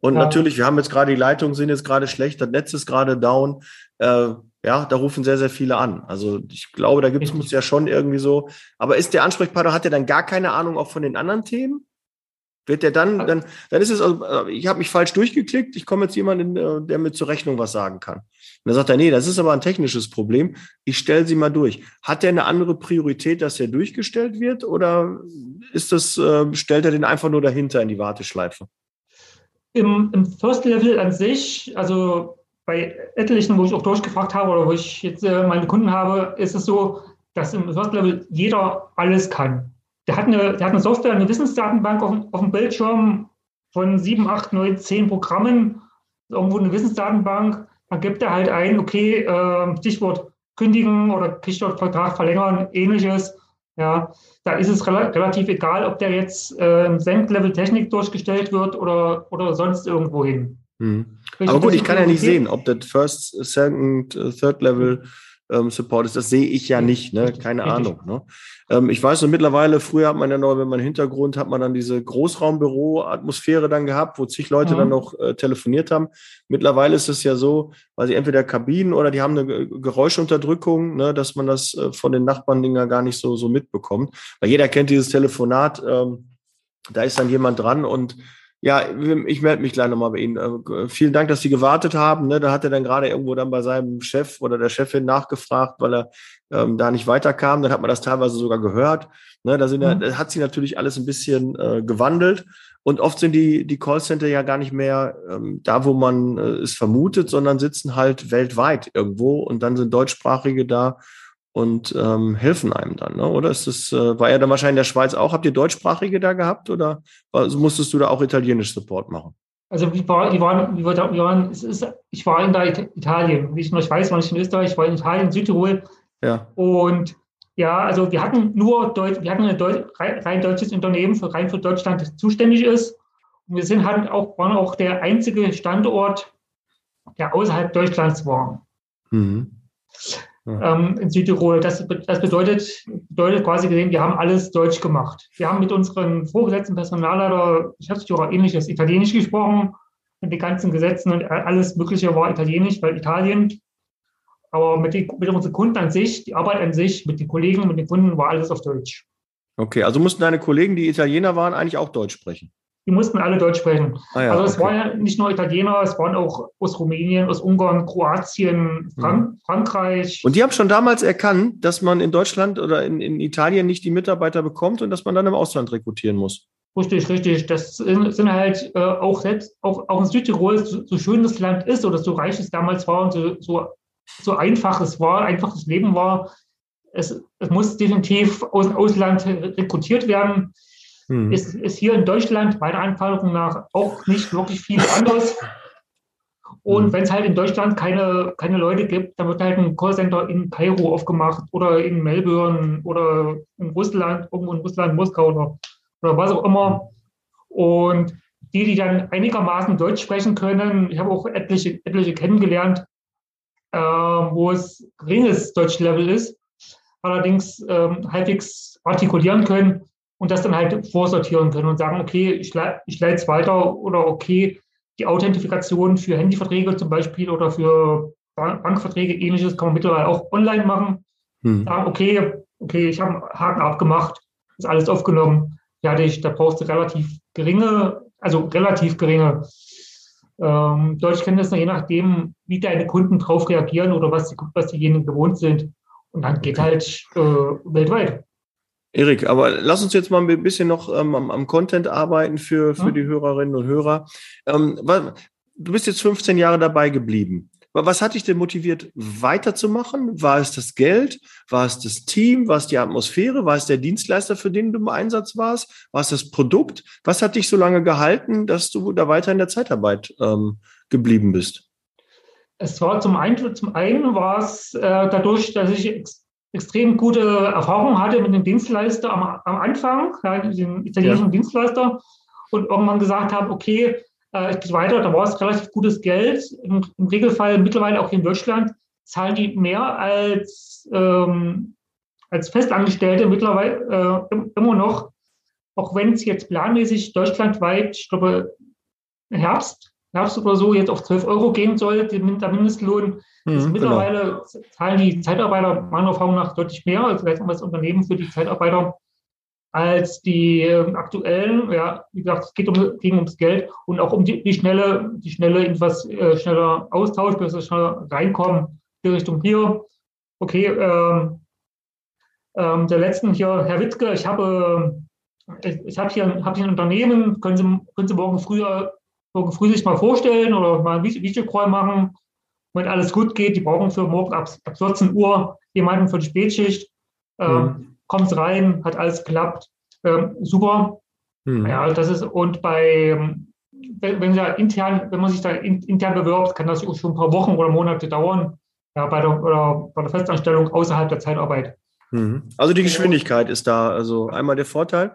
Und ja. natürlich, wir haben jetzt gerade die Leitungen sind jetzt gerade schlecht, das Netz ist gerade down. Äh, ja, da rufen sehr, sehr viele an. Also ich glaube, da gibt es ja schon irgendwie so. Aber ist der Ansprechpartner, hat er dann gar keine Ahnung auch von den anderen Themen? Wird der dann, dann, dann ist es, also, äh, ich habe mich falsch durchgeklickt, ich komme jetzt jemanden, äh, der mir zur Rechnung was sagen kann. Und dann sagt er, nee, das ist aber ein technisches Problem, ich stelle sie mal durch. Hat der eine andere Priorität, dass er durchgestellt wird oder ist das, äh, stellt er den einfach nur dahinter in die Warteschleife? Im, Im First Level an sich, also bei etlichen, wo ich auch durchgefragt habe oder wo ich jetzt äh, meine Kunden habe, ist es so, dass im First Level jeder alles kann. Der hat eine, der hat eine Software, eine Wissensdatenbank auf, auf dem Bildschirm von sieben, acht, neun, zehn Programmen, irgendwo eine Wissensdatenbank. Da gibt er halt ein, okay, äh, Stichwort kündigen oder Stichwort Vertrag verlängern, ähnliches. Ja, da ist es rel relativ egal, ob der jetzt äh, im Senk-Level Technik durchgestellt wird oder, oder sonst irgendwo hin. Mhm. Aber gut, ich kann ja nicht sehen, ob das First, Second, Third Level ähm, Support ist. Das sehe ich ja nicht, ne? keine Ahnung. Ne? Ähm, ich weiß nur mittlerweile, früher hat man ja noch, wenn man Hintergrund hat man dann diese Großraumbüro-Atmosphäre dann gehabt, wo zig Leute mhm. dann noch äh, telefoniert haben. Mittlerweile ist es ja so, weil sie entweder Kabinen oder die haben eine Geräuschunterdrückung, ne, dass man das äh, von den Nachbarn-Dinger gar nicht so, so mitbekommt. Weil jeder kennt dieses Telefonat, ähm, da ist dann jemand dran und ja, ich melde mich gleich nochmal bei Ihnen. Äh, vielen Dank, dass Sie gewartet haben. Ne? Da hat er dann gerade irgendwo dann bei seinem Chef oder der Chefin nachgefragt, weil er ähm, da nicht weiterkam. Dann hat man das teilweise sogar gehört. Ne? Da, sind mhm. ja, hat sich natürlich alles ein bisschen äh, gewandelt. Und oft sind die, die Callcenter ja gar nicht mehr ähm, da, wo man äh, es vermutet, sondern sitzen halt weltweit irgendwo und dann sind Deutschsprachige da und ähm, helfen einem dann, ne? oder? Ist das, äh, war ja dann wahrscheinlich in der Schweiz auch? Habt ihr Deutschsprachige da gehabt oder also musstest du da auch Italienisch Support machen? Also wir waren, wir waren, wir waren ist, ich war in der Italien, wie ich noch weiß, war ich in Österreich, ich war in Italien, Südtirol. Ja. Und ja, also wir hatten nur Deutsch, wir hatten ein Deut rein deutsches Unternehmen für rein für Deutschland zuständig ist. Und wir sind halt auch, waren auch der einzige Standort, der außerhalb Deutschlands war. Mhm ähm, in Südtirol. Das, das bedeutet, bedeutet quasi gesehen, wir haben alles Deutsch gemacht. Wir haben mit unseren vorgesetzten Personalleiter, Geschäftsführer ähnliches Italienisch gesprochen. Mit den ganzen Gesetzen und alles Mögliche war Italienisch, weil Italien. Aber mit, die, mit unseren Kunden an sich, die Arbeit an sich, mit den Kollegen, mit den Kunden war alles auf Deutsch. Okay, also mussten deine Kollegen, die Italiener waren, eigentlich auch Deutsch sprechen? Die mussten alle Deutsch sprechen. Ah ja, also es okay. waren ja nicht nur Italiener, es waren auch aus Rumänien, aus Ungarn, Kroatien, Frank mhm. Frankreich. Und die haben schon damals erkannt, dass man in Deutschland oder in, in Italien nicht die Mitarbeiter bekommt und dass man dann im Ausland rekrutieren muss. Richtig, richtig. Das sind halt äh, auch selbst, auch, auch in Südtirol, so, so, schön das Land ist oder so reich es damals war und so, so, so einfach es war, einfaches Leben war, es, es muss definitiv aus dem Ausland rekrutiert werden. Mhm. Ist, ist hier in Deutschland meiner Anforderung nach auch nicht wirklich viel anders. Und mhm. wenn es halt in Deutschland keine, keine Leute gibt, dann wird halt ein Callcenter in Kairo aufgemacht oder in Melbourne oder in Russland, irgendwo in Russland, Moskau oder, oder was auch immer. Und die, die dann einigermaßen Deutsch sprechen können, ich habe auch etliche, etliche kennengelernt, äh, wo es geringes Deutschlevel ist, allerdings äh, halbwegs artikulieren können, und das dann halt vorsortieren können und sagen, okay, ich, le ich leite es weiter oder okay, die Authentifikation für Handyverträge zum Beispiel oder für Bankverträge, ähnliches kann man mittlerweile auch online machen. Hm. Sagen, okay, okay, ich habe Haken abgemacht, ist alles aufgenommen. Ja, da brauchst du relativ geringe, also relativ geringe ähm, Deutschkenntnisse, je nachdem, wie deine Kunden drauf reagieren oder was, die, was diejenigen gewohnt sind. Und dann geht halt äh, weltweit. Erik, aber lass uns jetzt mal ein bisschen noch ähm, am, am, Content arbeiten für, für ja. die Hörerinnen und Hörer. Ähm, du bist jetzt 15 Jahre dabei geblieben. Was hat dich denn motiviert, weiterzumachen? War es das Geld? War es das Team? War es die Atmosphäre? War es der Dienstleister, für den du im Einsatz warst? War es das Produkt? Was hat dich so lange gehalten, dass du da weiter in der Zeitarbeit ähm, geblieben bist? Es war zum einen, zum einen war es äh, dadurch, dass ich extrem gute Erfahrung hatte mit dem Dienstleister am, am Anfang, ja, dem italienischen ja. Dienstleister, und irgendwann gesagt habe, okay, äh, ich gehe weiter, da war es relativ gutes Geld, im, im, Regelfall mittlerweile auch in Deutschland zahlen die mehr als, ähm, als Festangestellte mittlerweile äh, immer noch, auch wenn es jetzt planmäßig deutschlandweit, ich glaube, Herbst, Herbst oder so jetzt auf 12 Euro gehen soll, der Mindestlohn. Mhm, genau. mittlerweile genau. zahlen die Zeitarbeiter meiner Erfahrung nach deutlich mehr, also das Unternehmen für die Zeitarbeiter als die äh, aktuellen. Ja, wie gesagt, es geht um, ging ums Geld und auch um die, die schnelle, die schnelle etwas äh, schneller Austausch, bis wir schneller reinkommen in Richtung hier. Okay, ähm, ähm, der letzten hier, Herr Witzke, ich habe, ich, ich habe hier, hab hier ein Unternehmen, können Sie, können Sie morgen früher, morgen früh sich mal vorstellen oder mal ein Videocall machen, wenn alles gut geht. Die brauchen für morgen ab, ab 14 Uhr jemanden für die Spätschicht. Ähm, mhm kommt rein, hat alles geklappt, ähm, super. Mhm. Ja, das ist, und bei, wenn, wenn, ja intern, wenn man sich da in, intern bewirbt, kann das schon ein paar Wochen oder Monate dauern, ja, bei der, oder bei der Festanstellung außerhalb der Zeitarbeit. Mhm. Also die Geschwindigkeit ist da also einmal der Vorteil.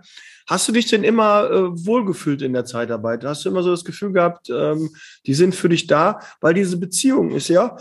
Hast du dich denn immer äh, wohlgefühlt in der Zeitarbeit? Hast du immer so das Gefühl gehabt, ähm, die sind für dich da? Weil diese Beziehung ist ja,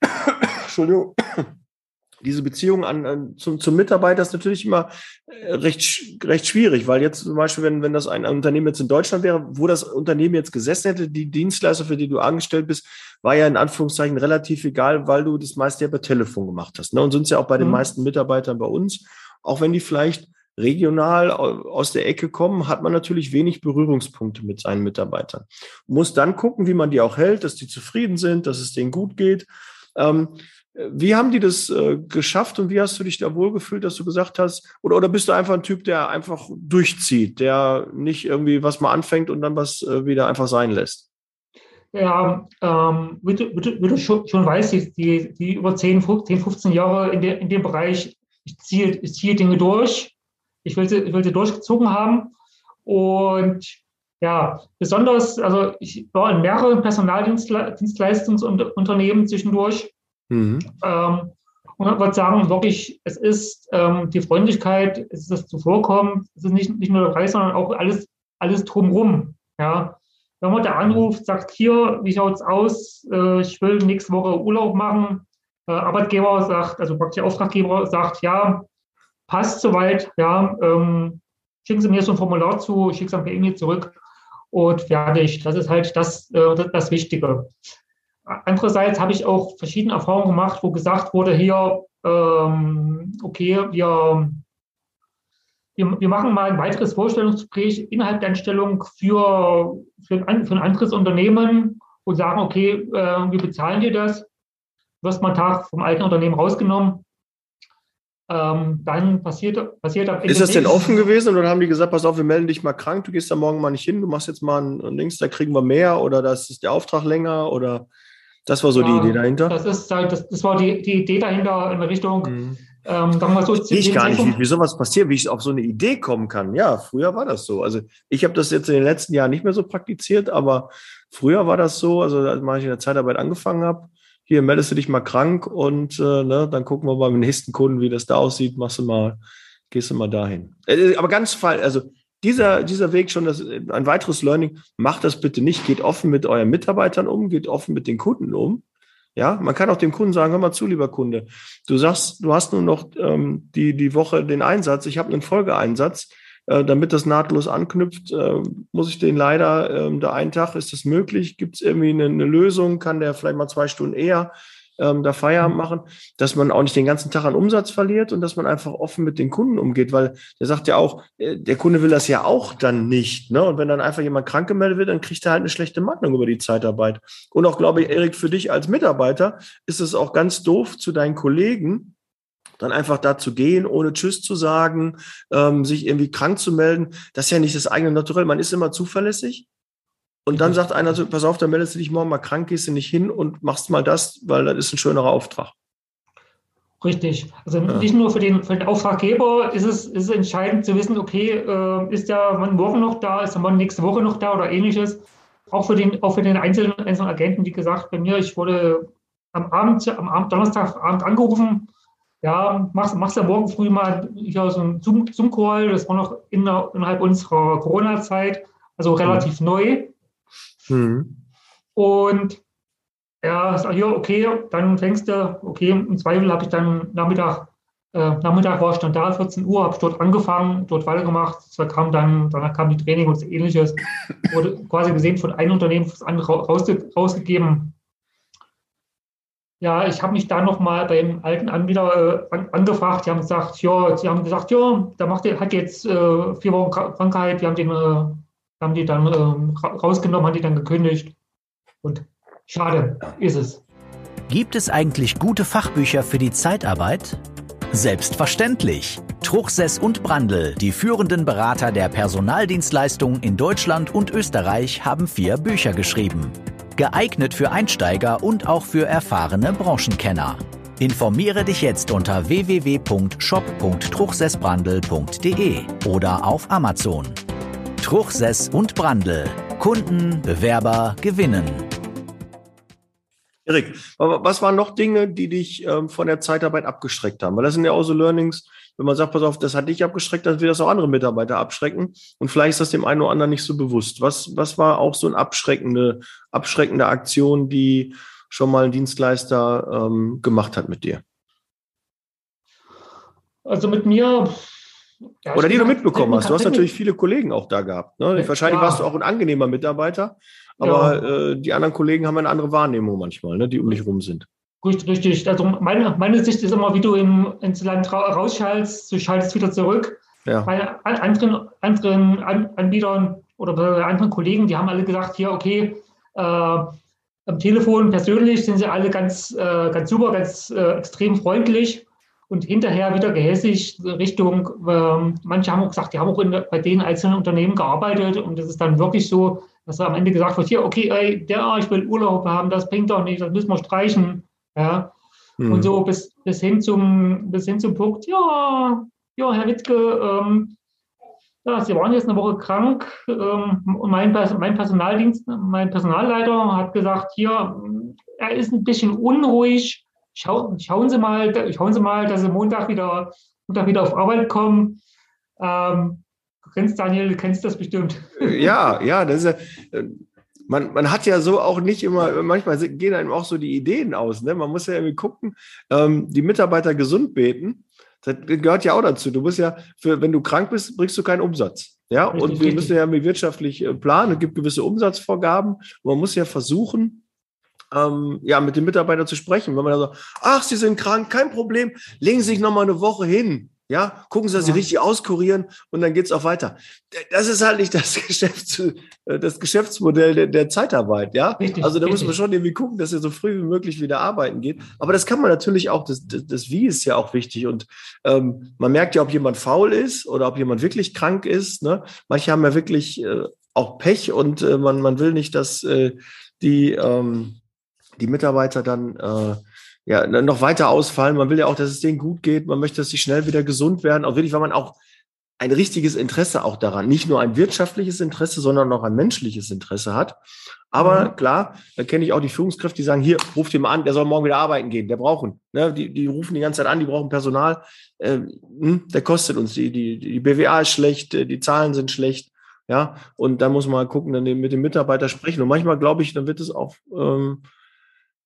Entschuldigung, diese Beziehung an, an zum, zum Mitarbeiter ist natürlich immer äh, recht, recht schwierig, weil jetzt zum Beispiel, wenn, wenn das ein, ein Unternehmen jetzt in Deutschland wäre, wo das Unternehmen jetzt gesessen hätte, die Dienstleister, für die du angestellt bist, war ja in Anführungszeichen relativ egal, weil du das meiste ja per Telefon gemacht hast. Ne? Und sind es ja auch bei den mhm. meisten Mitarbeitern bei uns, auch wenn die vielleicht regional aus der Ecke kommen, hat man natürlich wenig Berührungspunkte mit seinen Mitarbeitern. Muss dann gucken, wie man die auch hält, dass die zufrieden sind, dass es denen gut geht. Ähm, wie haben die das äh, geschafft und wie hast du dich da wohlgefühlt, dass du gesagt hast, oder, oder bist du einfach ein Typ, der einfach durchzieht, der nicht irgendwie was mal anfängt und dann was äh, wieder einfach sein lässt? Ja, ähm, wie, du, wie, du, schon, schon weißt, die, die über 10, 10 15 Jahre in, der, in dem Bereich, ich ziehe, ich ziehe Dinge durch, ich will, sie, ich will sie durchgezogen haben und ja, besonders, also ich war in mehreren Personaldienstleistungsunternehmen zwischendurch Mhm. Ähm, und man würde sagen, wirklich, es ist ähm, die Freundlichkeit, es ist das Zuvorkommen, es ist nicht, nicht nur der Preis, sondern auch alles, alles drumherum. Ja. Wenn man da anruft, sagt, hier, wie schaut es aus? Äh, ich will nächste Woche Urlaub machen. Äh, Arbeitgeber sagt, also praktisch Auftraggeber sagt, ja, passt soweit, ja, ähm, schicken Sie mir so ein Formular zu, ich schicke es dann per E-Mail zurück und fertig. Das ist halt das, äh, das Wichtige. Andererseits habe ich auch verschiedene Erfahrungen gemacht, wo gesagt wurde, hier, ähm, okay, wir, wir, wir, machen mal ein weiteres Vorstellungsgespräch innerhalb der Anstellung für, für, ein, für ein anderes Unternehmen und sagen, okay, äh, wir bezahlen dir das, du wirst mal einen Tag vom alten Unternehmen rausgenommen. Ähm, dann passiert, passiert ab Ist das denn offen gewesen oder haben die gesagt, pass auf, wir melden dich mal krank, du gehst da morgen mal nicht hin, du machst jetzt mal ein Links, da kriegen wir mehr oder das ist der Auftrag länger oder das war so die Idee dahinter? Das, ist, das, das war die, die Idee dahinter in Richtung, mhm. ähm, sagen wir so. Ich gar nicht, wie, wie sowas passiert, wie ich auf so eine Idee kommen kann. Ja, früher war das so. Also ich habe das jetzt in den letzten Jahren nicht mehr so praktiziert, aber früher war das so, also als ich in der Zeitarbeit angefangen habe, hier meldest du dich mal krank und äh, ne, dann gucken wir dem nächsten Kunden, wie das da aussieht, machst du mal, gehst du mal dahin. Äh, aber ganz fall, also dieser, dieser Weg schon, das, ein weiteres Learning, macht das bitte nicht, geht offen mit euren Mitarbeitern um, geht offen mit den Kunden um. Ja, man kann auch dem Kunden sagen, hör mal zu, lieber Kunde, du sagst, du hast nur noch ähm, die, die Woche den Einsatz, ich habe einen Folgeeinsatz, äh, damit das nahtlos anknüpft, äh, muss ich den leider, äh, da einen Tag, ist das möglich, gibt es irgendwie eine, eine Lösung, kann der vielleicht mal zwei Stunden eher ähm, da Feierabend mhm. machen, dass man auch nicht den ganzen Tag an Umsatz verliert und dass man einfach offen mit den Kunden umgeht, weil der sagt ja auch, äh, der Kunde will das ja auch dann nicht. Ne? Und wenn dann einfach jemand krank gemeldet wird, dann kriegt er halt eine schlechte Meinung über die Zeitarbeit. Und auch, glaube ich, Erik, für dich als Mitarbeiter ist es auch ganz doof zu deinen Kollegen, dann einfach da zu gehen, ohne Tschüss zu sagen, ähm, sich irgendwie krank zu melden. Das ist ja nicht das eigene Naturell. Man ist immer zuverlässig. Und dann sagt einer so, pass auf, dann meldest du dich morgen mal krank, gehst du nicht hin und machst mal das, weil das ist ein schönerer Auftrag. Richtig. Also ja. nicht nur für den, für den Auftraggeber ist es, ist es entscheidend zu wissen, okay, äh, ist der Mann morgen noch da, ist der Mann nächste Woche noch da oder ähnliches. Auch für den, auch für den einzelnen, einzelnen Agenten, wie gesagt, bei mir, ich wurde am Abend, am Abend, Donnerstagabend angerufen, ja, machst, machst du morgen früh mal hier so einen Zoom-Call, das war noch innerhalb unserer Corona-Zeit, also relativ mhm. neu. Mhm. Und ja, sag, ja, okay, dann fängst du, okay, im Zweifel habe ich dann Nachmittag, äh, Nachmittag war ich dann da, 14 Uhr, habe ich dort angefangen, dort weitergemacht, da kam dann, danach kam die Training und ähnliches, wurde quasi gesehen von einem Unternehmen fürs andere rausge rausgegeben. Ja, ich habe mich da nochmal beim alten Anbieter äh, an, angefragt. Die haben gesagt, ja, sie haben gesagt, ja, der macht, hat jetzt äh, vier Wochen Krankheit. Wir haben den, äh, haben die dann äh, rausgenommen, haben die dann gekündigt. Und schade ist es. Gibt es eigentlich gute Fachbücher für die Zeitarbeit? Selbstverständlich. Truchsess und Brandl, die führenden Berater der Personaldienstleistung in Deutschland und Österreich, haben vier Bücher geschrieben geeignet für Einsteiger und auch für erfahrene Branchenkenner. Informiere dich jetzt unter www.shop.truchsessbrandel.de oder auf Amazon. Truchsess und Brandel. Kunden, Bewerber gewinnen. Erik, was waren noch Dinge, die dich ähm, von der Zeitarbeit abgeschreckt haben? Weil das sind ja auch so Learnings, wenn man sagt, pass auf, das hat dich abgeschreckt, dann wird das auch andere Mitarbeiter abschrecken. Und vielleicht ist das dem einen oder anderen nicht so bewusst. Was, was war auch so eine abschreckende, abschreckende Aktion, die schon mal ein Dienstleister ähm, gemacht hat mit dir? Also mit mir. Ja, Oder die du mitbekommen hast. Du hast natürlich viele Kollegen auch da gehabt. Ne? Wahrscheinlich ja. warst du auch ein angenehmer Mitarbeiter. Aber ja. äh, die anderen Kollegen haben eine andere Wahrnehmung manchmal, ne, die um dich rum sind. Richtig, richtig. Also meine, meine Sicht ist immer, wie du im, ins Land rausschaltest, du schaltest wieder zurück. Ja. Bei anderen, anderen Anbietern oder bei anderen Kollegen, die haben alle gesagt, hier, okay, äh, am Telefon persönlich sind sie alle ganz, äh, ganz super, ganz äh, extrem freundlich und hinterher wieder gehässig Richtung, äh, manche haben auch gesagt, die haben auch in, bei den einzelnen Unternehmen gearbeitet und das ist dann wirklich so, dass am Ende gesagt wird, hier, okay, ey, der, ich will Urlaub haben, das bringt doch nicht, das müssen wir streichen. Ja. Mhm. Und so bis, bis, hin zum, bis hin zum Punkt, ja, ja, Herr Witzke, ähm, ja, Sie waren jetzt eine Woche krank ähm, und mein, mein Personaldienst, mein Personalleiter hat gesagt, hier, er ist ein bisschen unruhig. Schau, schauen Sie mal, schauen Sie mal, dass Sie Montag wieder, Montag wieder auf Arbeit kommen. Ähm, Du kennst Daniel, du kennst das bestimmt. Ja, ja, das ist ja, man, man hat ja so auch nicht immer, manchmal gehen einem auch so die Ideen aus. Ne? Man muss ja irgendwie gucken, ähm, die Mitarbeiter gesund beten. Das gehört ja auch dazu. Du musst ja, für, wenn du krank bist, bringst du keinen Umsatz. Ja, richtig, und wir richtig. müssen ja wirtschaftlich äh, planen. Es gibt gewisse Umsatzvorgaben. man muss ja versuchen, ähm, ja, mit den Mitarbeitern zu sprechen. Wenn man dann sagt, ach, Sie sind krank, kein Problem, legen Sie sich noch mal eine Woche hin. Ja, gucken Sie, dass Sie richtig auskurieren und dann geht's auch weiter. Das ist halt nicht das, Geschäfts-, äh, das Geschäftsmodell der, der Zeitarbeit, ja. Richtig, also da richtig. muss man schon irgendwie gucken, dass er so früh wie möglich wieder arbeiten geht. Aber das kann man natürlich auch, das, das, das Wie ist ja auch wichtig. Und ähm, man merkt ja, ob jemand faul ist oder ob jemand wirklich krank ist. Ne? Manche haben ja wirklich äh, auch Pech und äh, man, man will nicht, dass äh, die, ähm, die Mitarbeiter dann äh, ja, noch weiter ausfallen. Man will ja auch, dass es denen gut geht. Man möchte, dass sie schnell wieder gesund werden. Auch wirklich, weil man auch ein richtiges Interesse auch daran, nicht nur ein wirtschaftliches Interesse, sondern auch ein menschliches Interesse hat. Aber mhm. klar, da kenne ich auch die Führungskräfte, die sagen, hier, ruft ihn mal an, der soll morgen wieder arbeiten gehen, der brauchen. Ne? Die, die rufen die ganze Zeit an, die brauchen Personal. Äh, der kostet uns, die, die, die BWA ist schlecht, äh, die Zahlen sind schlecht. Ja, und da muss man mal gucken, dann mit dem Mitarbeiter sprechen. Und manchmal glaube ich, dann wird es auch ähm,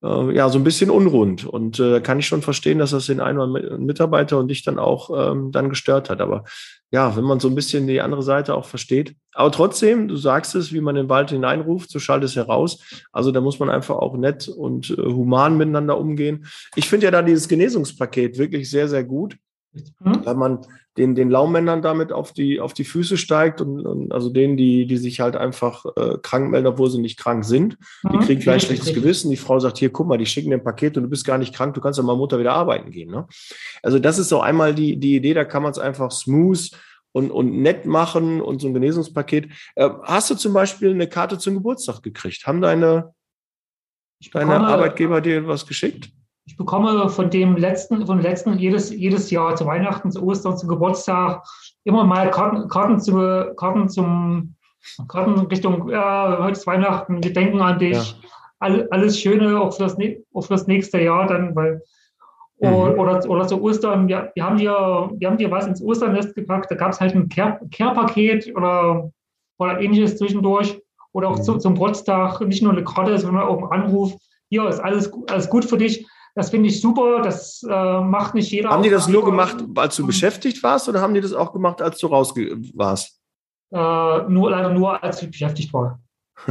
äh, ja, so ein bisschen unrund. Und äh, kann ich schon verstehen, dass das den einen Mitarbeiter und dich dann auch ähm, dann gestört hat. Aber ja, wenn man so ein bisschen die andere Seite auch versteht. Aber trotzdem, du sagst es, wie man den Wald hineinruft, so schaltet es heraus. Also da muss man einfach auch nett und äh, human miteinander umgehen. Ich finde ja da dieses Genesungspaket wirklich sehr, sehr gut. Mhm. Weil man den, den Laummännern damit auf die, auf die Füße steigt und, und also denen, die, die sich halt einfach äh, krank melden, obwohl sie nicht krank sind. Die mhm. kriegen gleich schlechtes richtig. Gewissen. Die Frau sagt, hier, guck mal, die schicken dir ein Paket und du bist gar nicht krank, du kannst ja mal Mutter wieder arbeiten gehen. Ne? Also das ist so einmal die, die Idee, da kann man es einfach smooth und, und nett machen und so ein Genesungspaket. Äh, hast du zum Beispiel eine Karte zum Geburtstag gekriegt? Haben deine, deine Arbeitgeber dir was geschickt? Ich bekomme von dem letzten, von letzten jedes, jedes Jahr zu Weihnachten, zu Ostern, zu Geburtstag immer mal Karten, Karten, zu, Karten zum Karten Richtung, ja, heute ist Weihnachten, wir denken an dich. Ja. All, alles Schöne auch für, das, auch für das nächste Jahr dann, weil mhm. oder, oder zu Ostern, wir, wir, haben dir, wir haben dir was ins Osternest gepackt, da gab es halt ein Care-Paket oder, oder ähnliches zwischendurch. Oder auch mhm. zu, zum Geburtstag nicht nur eine Karte, sondern auch ein Anruf hier ist alles, alles gut für dich. Das finde ich super. Das äh, macht nicht jeder. Haben die das nur gemacht, als du beschäftigt warst, oder haben die das auch gemacht, als du raus warst? Äh, nur leider nur, als ich beschäftigt war.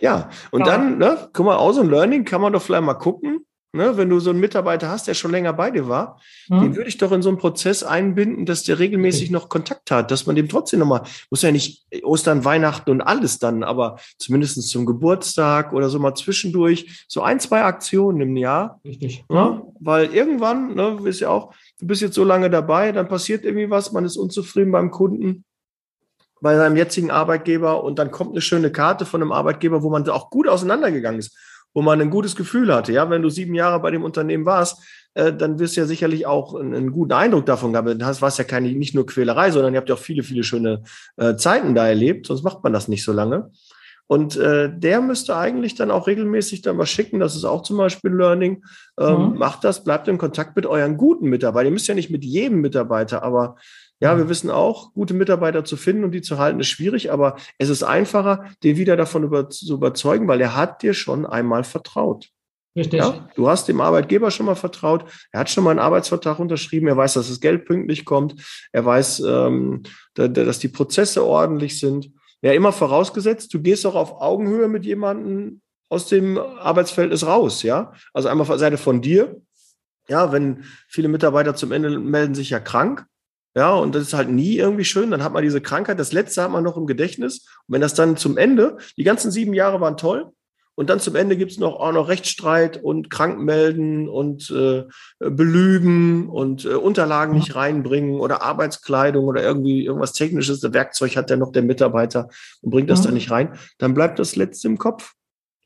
ja, und ja. dann, ne, guck mal, aus und Learning kann man doch vielleicht mal gucken. Ne, wenn du so einen Mitarbeiter hast, der schon länger bei dir war, mhm. den würde ich doch in so einen Prozess einbinden, dass der regelmäßig noch Kontakt hat, dass man dem trotzdem nochmal, muss ja nicht Ostern, Weihnachten und alles dann, aber zumindest zum Geburtstag oder so mal zwischendurch, so ein, zwei Aktionen im Jahr. Richtig. Ne, weil irgendwann, ne, du bist ja auch, du bist jetzt so lange dabei, dann passiert irgendwie was, man ist unzufrieden beim Kunden bei seinem jetzigen Arbeitgeber und dann kommt eine schöne Karte von einem Arbeitgeber, wo man auch gut auseinandergegangen ist, wo man ein gutes Gefühl hatte. Ja, wenn du sieben Jahre bei dem Unternehmen warst, äh, dann wirst du ja sicherlich auch einen, einen guten Eindruck davon gehabt. Das war es ja keine, nicht nur Quälerei, sondern ihr habt ja auch viele, viele schöne äh, Zeiten da erlebt, sonst macht man das nicht so lange. Und äh, der müsste eigentlich dann auch regelmäßig dann was schicken. Das ist auch zum Beispiel Learning. Ähm, mhm. Macht das, bleibt in Kontakt mit euren guten Mitarbeitern. Ihr müsst ja nicht mit jedem Mitarbeiter, aber ja, wir wissen auch, gute Mitarbeiter zu finden und die zu halten, ist schwierig, aber es ist einfacher, den wieder davon über, zu überzeugen, weil er hat dir schon einmal vertraut. Richtig. Ja, du hast dem Arbeitgeber schon mal vertraut. Er hat schon mal einen Arbeitsvertrag unterschrieben. Er weiß, dass das Geld pünktlich kommt. Er weiß, ähm, dass die Prozesse ordentlich sind. Ja, immer vorausgesetzt, du gehst auch auf Augenhöhe mit jemandem aus dem Arbeitsverhältnis raus. Ja, also einmal von Seite von dir. Ja, wenn viele Mitarbeiter zum Ende melden sich ja krank, ja, und das ist halt nie irgendwie schön. Dann hat man diese Krankheit. Das letzte hat man noch im Gedächtnis. Und wenn das dann zum Ende, die ganzen sieben Jahre waren toll. Und dann zum Ende gibt's noch auch noch Rechtsstreit und Krankmelden und äh, Belügen und äh, Unterlagen nicht reinbringen oder Arbeitskleidung oder irgendwie irgendwas Technisches, der Werkzeug hat ja noch der Mitarbeiter und bringt das mhm. dann nicht rein, dann bleibt das letzte im Kopf.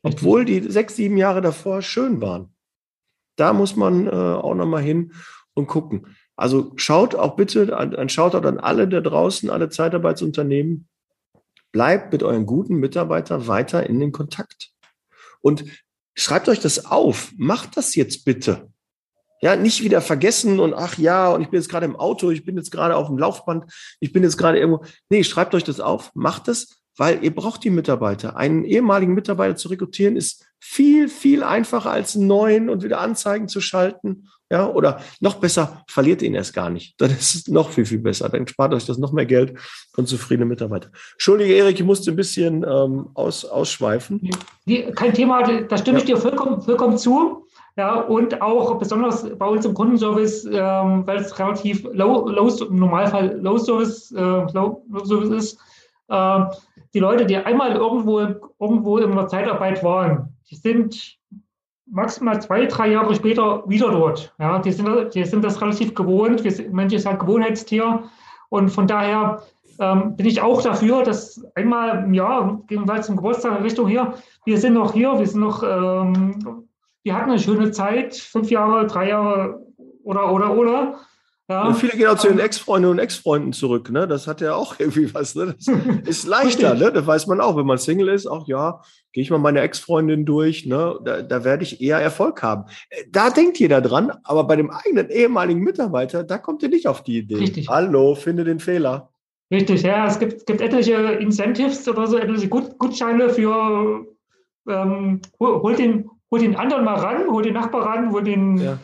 Obwohl die sechs, sieben Jahre davor schön waren. Da muss man äh, auch nochmal hin und gucken. Also schaut auch bitte, ein Shoutout an alle da draußen, alle Zeitarbeitsunternehmen. Bleibt mit euren guten Mitarbeitern weiter in den Kontakt. Und schreibt euch das auf. Macht das jetzt bitte. Ja, nicht wieder vergessen und ach ja, und ich bin jetzt gerade im Auto, ich bin jetzt gerade auf dem Laufband, ich bin jetzt gerade irgendwo. Nee, schreibt euch das auf, macht es, weil ihr braucht die Mitarbeiter. Einen ehemaligen Mitarbeiter zu rekrutieren ist viel, viel einfacher als einen neuen und wieder Anzeigen zu schalten ja, oder noch besser, verliert ihn erst gar nicht. Dann ist es noch viel, viel besser. Dann spart euch das noch mehr Geld und zufriedene Mitarbeiter. Entschuldige, Erik, ich musste ein bisschen ähm, aus, ausschweifen. Kein Thema, da stimme ja. ich dir vollkommen, vollkommen zu. Ja, und auch besonders bei uns im Kundenservice, ähm, weil es relativ low, low, im Normalfall Low Service, äh, low, low Service ist, äh, die Leute, die einmal irgendwo, irgendwo in der Zeitarbeit waren, die sind maximal zwei, drei Jahre später wieder dort. Ja, die sind, die sind das relativ gewohnt. Wir, Mensch ist halt Gewohnheitstier. Und von daher ähm, bin ich auch dafür, dass einmal im Jahr, wir zum Geburtstag in Richtung hier, wir sind noch hier, wir sind noch, ähm, wir hatten eine schöne Zeit, fünf Jahre, drei Jahre oder, oder, oder. Ja. Und viele gehen auch zu ihren Ex-Freunden und Ex-Freunden zurück. Ne? Das hat ja auch irgendwie was. Ne? Das ist leichter. ne? Das weiß man auch, wenn man Single ist. Auch ja, gehe ich mal meine Ex-Freundin durch. Ne? Da, da werde ich eher Erfolg haben. Da denkt jeder dran. Aber bei dem eigenen ehemaligen Mitarbeiter, da kommt ihr nicht auf die Idee. Richtig. Hallo, finde den Fehler. Richtig, ja. Es gibt, gibt etliche Incentives oder so, etliche Gut, Gutscheine für ähm, hol, hol, den, hol den anderen mal ran, hol den Nachbar ran, hol den ja.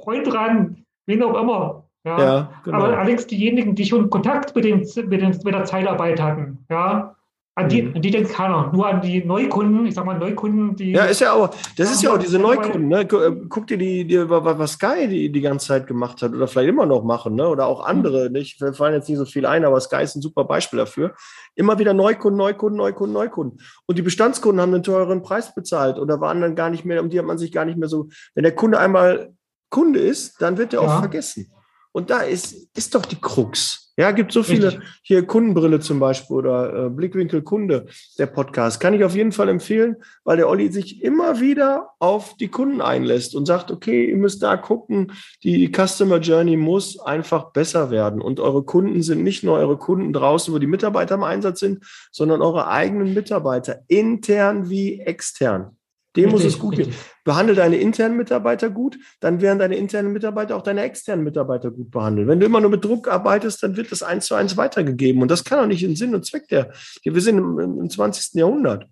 Freund ran, wen auch immer. Ja, ja genau. Aber allerdings diejenigen, die schon Kontakt mit, den, mit, den, mit der Zeitarbeit hatten, ja, an die, mhm. an die denkt keiner. Nur an die Neukunden, ich sag mal Neukunden, die. Ja, ist ja auch, das ist ja auch diese Neukunden, ne? Äh, guck dir die, die, was Sky die, die ganze Zeit gemacht hat oder vielleicht immer noch machen, ne? Oder auch andere. Nicht? Wir fallen jetzt nicht so viel ein, aber Sky ist ein super Beispiel dafür. Immer wieder Neukunden, Neukunden, Neukunden, Neukunden. Und die Bestandskunden haben einen teureren Preis bezahlt oder waren dann gar nicht mehr, um die hat man sich gar nicht mehr so. Wenn der Kunde einmal Kunde ist, dann wird er ja. auch vergessen. Und da ist, ist doch die Krux. Ja, gibt so viele, Richtig. hier Kundenbrille zum Beispiel oder äh, Blickwinkel Kunde, der Podcast. Kann ich auf jeden Fall empfehlen, weil der Olli sich immer wieder auf die Kunden einlässt und sagt, okay, ihr müsst da gucken, die Customer Journey muss einfach besser werden. Und eure Kunden sind nicht nur eure Kunden draußen, wo die Mitarbeiter im Einsatz sind, sondern eure eigenen Mitarbeiter, intern wie extern. Dem muss es gut gehen. Behandle deine internen Mitarbeiter gut, dann werden deine internen Mitarbeiter auch deine externen Mitarbeiter gut behandelt. Wenn du immer nur mit Druck arbeitest, dann wird das eins zu eins weitergegeben. Und das kann auch nicht in Sinn und Zweck der. Wir sind im, im 20. Jahrhundert.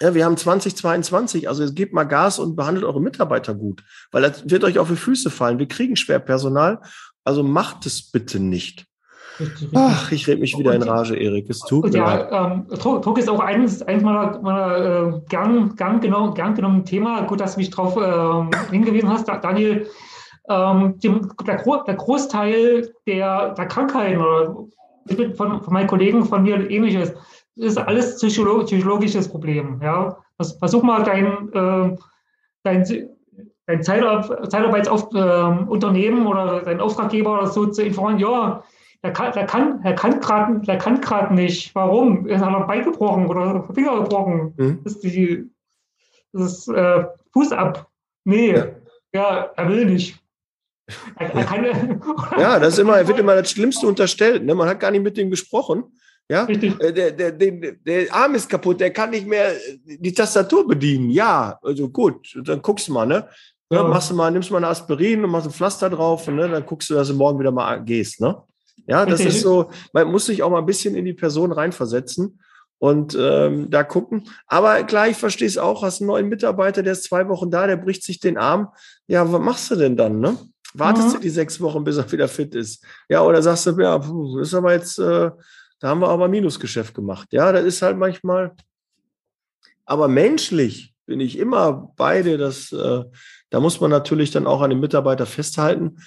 Ja, wir haben 2022, also gebt mal Gas und behandelt eure Mitarbeiter gut, weil das wird euch auf die Füße fallen. Wir kriegen schwer Personal, also macht es bitte nicht. Ach, ich rede mich wieder in Rage, Erik. Es tut mir ja, ähm, Druck, ist auch eines, eines meiner, meiner äh, gern, gern, genau, gern genommenen Thema. Gut, dass du mich darauf äh, hingewiesen hast, Daniel. Ähm, dem, der, der, Großteil der, der Krankheiten oder von, von meinen Kollegen von mir ähnliches, ist alles psycholog psychologisches Problem. Ja? Versuch mal dein, äh, dein, dein Zeitar Zeitarbeitsunternehmen äh, oder dein Auftraggeber oder so zu informieren, ja, er kann, er kann, er kann gerade, er kann gerade nicht. Warum? Er hat ein Bein gebrochen oder Finger gebrochen. Mhm. Das ist die, das ist äh, Fuß ab. Nee, ja. ja, er will nicht. Er, er kann, ja, das ist immer, er wird immer das Schlimmste unterstellt. Ne? Man hat gar nicht mit dem gesprochen. Ja, Richtig. Äh, der, der, der, der Arm ist kaputt, der kann nicht mehr die Tastatur bedienen. Ja, also gut, dann guckst du mal, ne? Ja. machst du mal, nimmst mal eine Aspirin und machst ein Pflaster drauf und ne, dann guckst du, dass du morgen wieder mal gehst, ne? Ja, das ist so, man muss sich auch mal ein bisschen in die Person reinversetzen und ähm, da gucken. Aber klar, ich verstehe es auch, hast einen neuen Mitarbeiter, der ist zwei Wochen da, der bricht sich den Arm. Ja, was machst du denn dann, ne? Wartest mhm. du die sechs Wochen, bis er wieder fit ist? Ja, oder sagst du, ja, puh, ist aber jetzt, äh, da haben wir aber Minusgeschäft gemacht. Ja, das ist halt manchmal. Aber menschlich bin ich immer beide, dass äh, da muss man natürlich dann auch an den Mitarbeiter festhalten,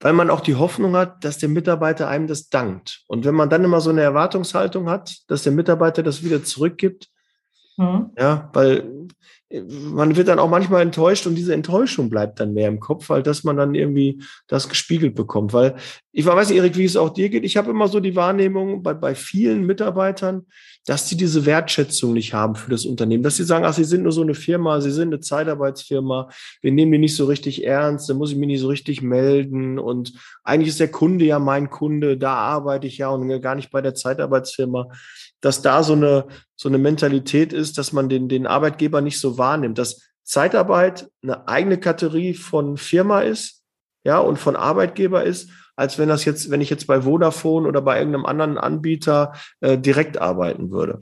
weil man auch die Hoffnung hat, dass der Mitarbeiter einem das dankt. Und wenn man dann immer so eine Erwartungshaltung hat, dass der Mitarbeiter das wieder zurückgibt, mhm. ja, weil man wird dann auch manchmal enttäuscht und diese Enttäuschung bleibt dann mehr im Kopf, weil dass man dann irgendwie das gespiegelt bekommt. Weil ich weiß nicht, Erik, wie es auch dir geht. Ich habe immer so die Wahrnehmung bei, bei vielen Mitarbeitern, dass die diese Wertschätzung nicht haben für das Unternehmen, dass sie sagen, ach, sie sind nur so eine Firma, sie sind eine Zeitarbeitsfirma, wir nehmen die nicht so richtig ernst, da muss ich mich nicht so richtig melden. Und eigentlich ist der Kunde ja mein Kunde, da arbeite ich ja und gar nicht bei der Zeitarbeitsfirma. Dass da so eine, so eine Mentalität ist, dass man den, den Arbeitgeber nicht so wahrnimmt, dass Zeitarbeit eine eigene Kategorie von Firma ist, ja, und von Arbeitgeber ist, als wenn das jetzt, wenn ich jetzt bei Vodafone oder bei irgendeinem anderen Anbieter äh, direkt arbeiten würde.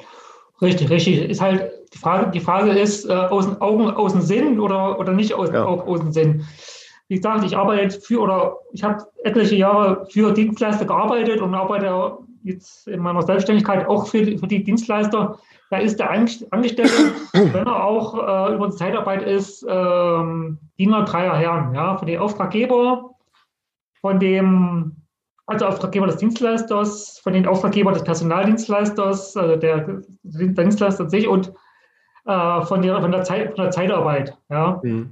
Richtig, richtig. Ist halt die Frage, die Frage ist, äh, aus den Augen, aus dem Sinn oder, oder nicht aus, ja. aus dem Sinn. Wie gesagt, ich arbeite für oder ich habe etliche Jahre für Dienstleister gearbeitet und arbeite jetzt in meiner Selbstständigkeit auch für die, für die Dienstleister, da ist der Angestellte, wenn er auch äh, über die Zeitarbeit ist, ähm, Diener dreier Herren. Ja, von den Auftraggeber, von dem, also Auftraggeber des Dienstleisters, von den Auftraggeber des Personaldienstleisters, also der, der Dienstleister an sich und äh, von, der, von, der Zeit, von der Zeitarbeit. Ja. Mhm.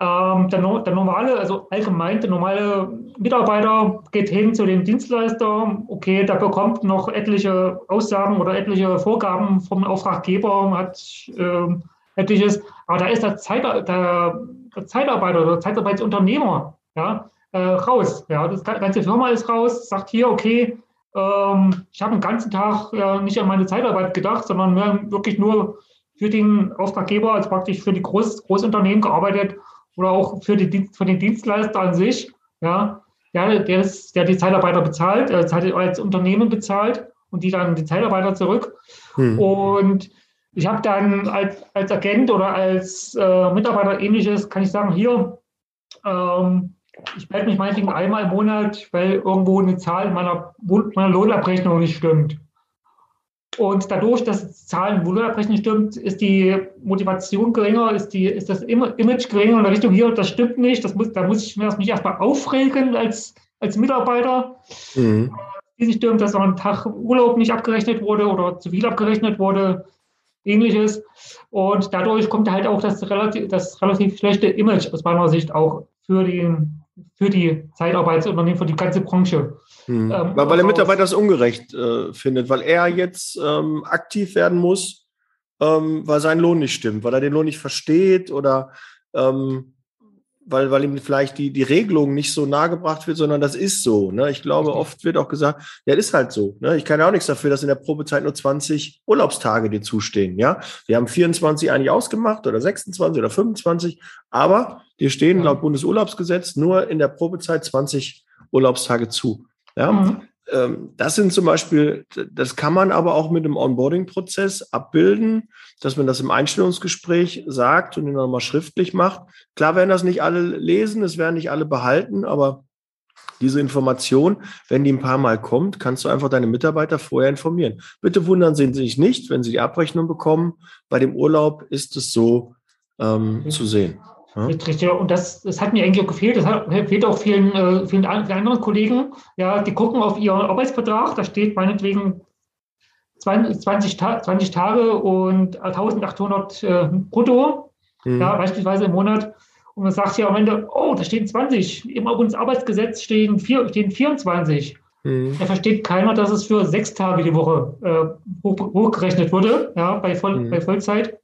Ähm, der, der, normale, also allgemein der normale Mitarbeiter geht hin zu dem Dienstleister, okay, der bekommt noch etliche Aussagen oder etliche Vorgaben vom Auftraggeber, hat äh, etliches, aber da ist der, Zeit, der, der Zeitarbeiter oder Zeitarbeitsunternehmer ja, äh, raus. Ja, das ganze Firma ist raus, sagt hier, okay, ähm, ich habe den ganzen Tag ja, nicht an meine Zeitarbeit gedacht, sondern wirklich nur für den Auftraggeber, also praktisch für die Groß, Großunternehmen gearbeitet oder auch für, die, für den Dienstleister an sich, ja, der, der, ist, der die Zeitarbeiter bezahlt, äh, als Unternehmen bezahlt und die dann die Zeitarbeiter zurück. Hm. Und ich habe dann als, als Agent oder als äh, Mitarbeiter ähnliches, kann ich sagen, hier, ähm, ich melde mich meinetwegen einmal im Monat, weil irgendwo eine Zahl meiner, meiner Lohnabrechnung nicht stimmt. Und dadurch, dass Zahlen Volumenabbrechen stimmt, ist die Motivation geringer, ist, die, ist das Image geringer in der Richtung hier, das stimmt nicht, das muss, da muss ich mich erstmal aufregen als, als Mitarbeiter. Mhm. Wie sich stimmt, dass ein Tag Urlaub nicht abgerechnet wurde oder zu viel abgerechnet wurde, ähnliches. Und dadurch kommt halt auch das relativ, das relativ schlechte Image aus meiner Sicht auch für den für die Zeitarbeitsunternehmen, für die ganze Branche. Hm. Ähm, weil, weil der Mitarbeiter es ungerecht äh, findet, weil er jetzt ähm, aktiv werden muss, ähm, weil sein Lohn nicht stimmt, weil er den Lohn nicht versteht oder ähm, weil, weil ihm vielleicht die, die Regelung nicht so nahe gebracht wird, sondern das ist so. Ne? Ich glaube, oft wird auch gesagt, ja, das ist halt so. Ne? Ich kann ja auch nichts dafür, dass in der Probezeit nur 20 Urlaubstage dir zustehen. Ja, wir haben 24 eigentlich ausgemacht oder 26 oder 25, aber dir stehen laut Bundesurlaubsgesetz nur in der Probezeit 20 Urlaubstage zu. Ja, mhm. Ähm, das sind zum Beispiel, das kann man aber auch mit dem Onboarding-Prozess abbilden, dass man das im Einstellungsgespräch sagt und ihn nochmal schriftlich macht. Klar werden das nicht alle lesen, es werden nicht alle behalten, aber diese Information, wenn die ein paar Mal kommt, kannst du einfach deine Mitarbeiter vorher informieren. Bitte wundern Sie sich nicht, wenn Sie die Abrechnung bekommen. Bei dem Urlaub ist es so ähm, zu sehen. Ja. Richtig, und das, das hat mir eigentlich auch gefehlt. Das hat, fehlt auch vielen, äh, vielen anderen Kollegen. Ja, die gucken auf ihren Arbeitsvertrag, da steht meinetwegen 20, 20, 20 Tage und 1800 äh, brutto, mhm. ja, beispielsweise im Monat. Und man sagt ja am Ende, oh, da stehen 20. Im Arbeitsgesetz stehen, vier, stehen 24. Mhm. Da versteht keiner, dass es für sechs Tage die Woche äh, hoch, hochgerechnet wurde, ja, bei, Voll, mhm. bei Vollzeit,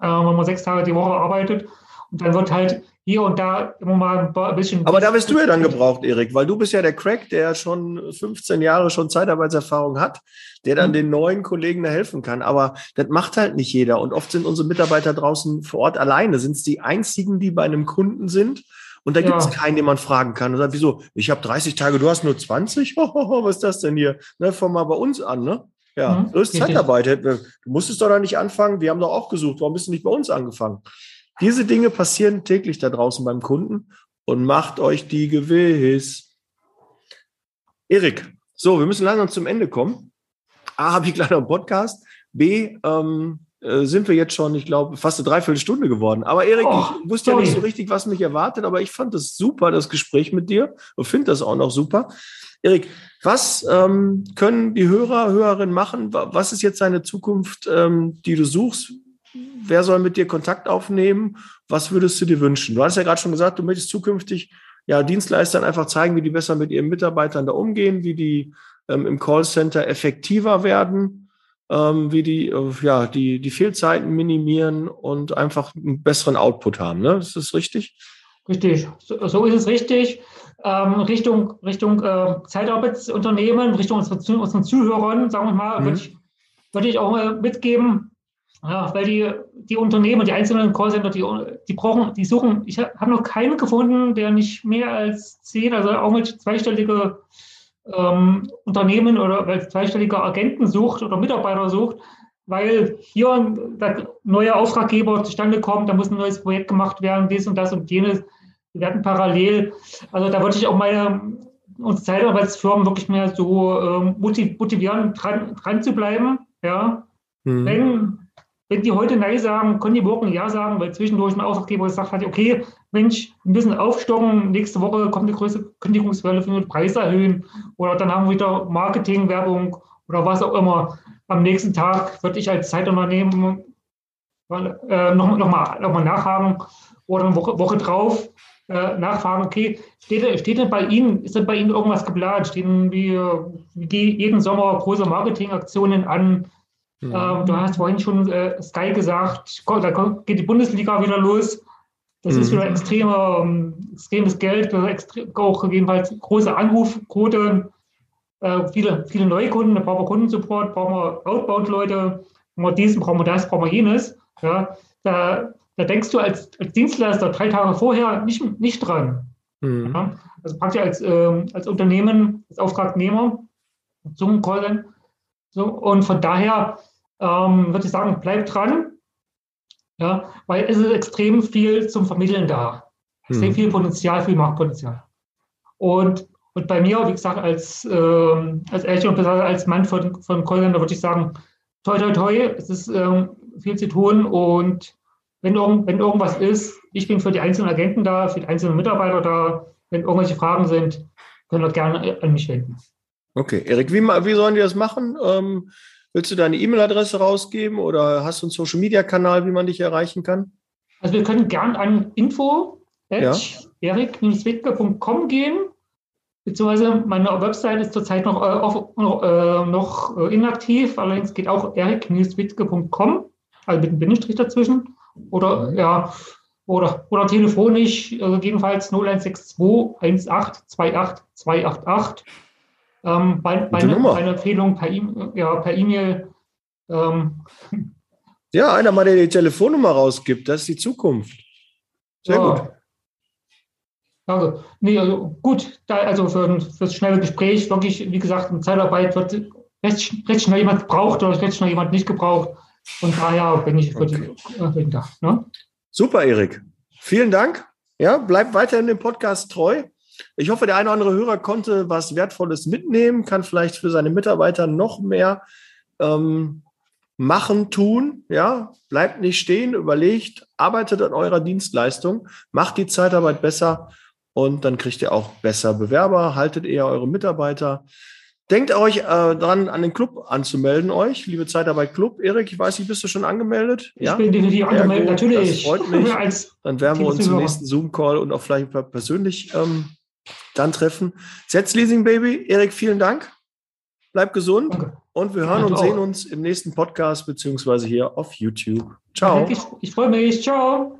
äh, wenn man sechs Tage die Woche arbeitet. Und dann wird halt hier und da immer mal ein bisschen. Aber da bist du ja dann gebraucht, Erik, weil du bist ja der Crack, der schon 15 Jahre schon Zeitarbeitserfahrung hat, der dann mhm. den neuen Kollegen da helfen kann. Aber das macht halt nicht jeder. Und oft sind unsere Mitarbeiter draußen vor Ort alleine. Sind es die einzigen, die bei einem Kunden sind? Und da gibt es ja. keinen, den man fragen kann. Und sagt, wieso? Ich habe 30 Tage, du hast nur 20? Hohoho, was ist das denn hier? Ne, fang mal bei uns an, ne? Ja, mhm, so ist Zeitarbeit. Du musstest doch da nicht anfangen. Wir haben doch auch gesucht. Warum bist du nicht bei uns angefangen? Diese Dinge passieren täglich da draußen beim Kunden und macht euch die gewiss. Erik, so, wir müssen langsam zum Ende kommen. A, habe ich gleich noch einen Podcast. B, ähm, äh, sind wir jetzt schon, ich glaube, fast eine Dreiviertelstunde geworden. Aber Erik, oh, ich wusste sorry. ja nicht so richtig, was mich erwartet, aber ich fand das super, das Gespräch mit dir und finde das auch noch super. Erik, was ähm, können die Hörer, Hörerinnen machen? Was ist jetzt deine Zukunft, ähm, die du suchst? Wer soll mit dir Kontakt aufnehmen? Was würdest du dir wünschen? Du hast ja gerade schon gesagt, du möchtest zukünftig ja, Dienstleistern einfach zeigen, wie die besser mit ihren Mitarbeitern da umgehen, wie die ähm, im Callcenter effektiver werden, ähm, wie die, äh, ja, die, die Fehlzeiten minimieren und einfach einen besseren Output haben. Ne? Ist das richtig? Richtig, so, so ist es richtig. Ähm, Richtung, Richtung äh, Zeitarbeitsunternehmen, Richtung unseren, unseren Zuhörern, sagen wir mal, mhm. würde ich, würd ich auch mal mitgeben, ja, weil die, die Unternehmen, die einzelnen Callcenter, die, die brauchen, die suchen, ich habe noch keinen gefunden, der nicht mehr als zehn, also auch mit zweistellige ähm, Unternehmen oder zweistellige Agenten sucht oder Mitarbeiter sucht, weil hier der neue Auftraggeber zustande kommt, da muss ein neues Projekt gemacht werden, dies und das und jenes. Wir werden parallel, also da würde ich auch meine unsere Zeitarbeitsfirmen wirklich mehr so ähm, motivieren, dran, dran zu bleiben. Ja. Mhm. Wenn wenn die heute Nein sagen, können die morgen Ja sagen, weil zwischendurch ein Auftraggeber gesagt hat, okay, Mensch, wir müssen aufstocken, nächste Woche kommt eine größere Kündigungswelle, wir den Preis erhöhen oder dann haben wir wieder Marketing, Werbung oder was auch immer. Am nächsten Tag würde ich als Zeitunternehmen äh, nochmal noch noch mal nachhaken oder eine Woche, Woche drauf äh, nachfragen, okay, steht, steht denn bei Ihnen, ist denn bei Ihnen irgendwas geplant? Stehen wie jeden Sommer große Marketingaktionen an? Mhm. Ähm, du hast vorhin schon äh, Sky gesagt, da geht die Bundesliga wieder los. Das mhm. ist wieder extreme, ähm, extremes Geld, extrem, auch jedenfalls große Anrufquote, äh, viele, viele Neukunden, da brauchen wir Kundensupport, brauchen wir Outbound-Leute, brauchen wir diesen, brauchen wir das, brauchen wir jenes. Ja, da, da denkst du als, als Dienstleister drei Tage vorher nicht, nicht dran. Mhm. Ja, also praktisch als, äh, als Unternehmen, als Auftragnehmer zum Call so, und von daher ähm, würde ich sagen, bleibt dran, ja, weil es ist extrem viel zum Vermitteln da. Extrem hm. viel Potenzial, viel Marktpotenzial. Und, und bei mir, wie gesagt, als, äh, als Eltern und als Mann von, von Kolländer würde ich sagen, toi, toi, toi, es ist ähm, viel zu tun und wenn, irgend, wenn irgendwas ist, ich bin für die einzelnen Agenten da, für die einzelnen Mitarbeiter da. Wenn irgendwelche Fragen sind, können wir gerne an mich wenden. Okay, Erik, wie, wie sollen die das machen? Ähm, willst du deine E-Mail-Adresse rausgeben oder hast du einen Social-Media-Kanal, wie man dich erreichen kann? Also wir können gern an info ja. erik-wittke.com gehen, beziehungsweise meine Website ist zurzeit noch, äh, auf, äh, noch äh, inaktiv, allerdings geht auch erik-wittke.com, also mit einem Bindestrich dazwischen. Oder mhm. ja, oder, oder telefonisch, äh, gegebenenfalls 0162 18 28 288. Ähm, bei, bei eine, eine, Empfehlung per E-Mail. Ja, per e ähm. Ja, einer mal, der die Telefonnummer rausgibt, das ist die Zukunft. Sehr ja. gut. Also, nee, also gut, da, also für, für das schnelle Gespräch, wirklich, wie gesagt, in Zeitarbeit wird recht, recht schnell jemand gebraucht oder recht schnell jemand nicht gebraucht. Und daher bin ich für, okay. die, äh, den Tag. Ne? Super, Erik. Vielen Dank. Ja, bleib weiterhin dem Podcast treu. Ich hoffe, der eine oder andere Hörer konnte was Wertvolles mitnehmen, kann vielleicht für seine Mitarbeiter noch mehr ähm, machen, tun. Ja, bleibt nicht stehen, überlegt, arbeitet an eurer Dienstleistung, macht die Zeitarbeit besser und dann kriegt ihr auch besser Bewerber, haltet eher eure Mitarbeiter. Denkt euch äh, dran, an den Club anzumelden, euch, liebe Zeitarbeit Club. Erik, ich weiß nicht, bist du schon angemeldet? Ich ja? bin definitiv angemeldet, natürlich. Das freut mich. dann werden wir uns im nächsten Zoom-Call und auch vielleicht persönlich ähm, dann treffen. Setz Leasing Baby. Erik, vielen Dank. Bleib gesund. Danke. Und wir hören ja, und sehen uns im nächsten Podcast beziehungsweise hier auf YouTube. Ciao. Ich, ich freue mich. Ciao.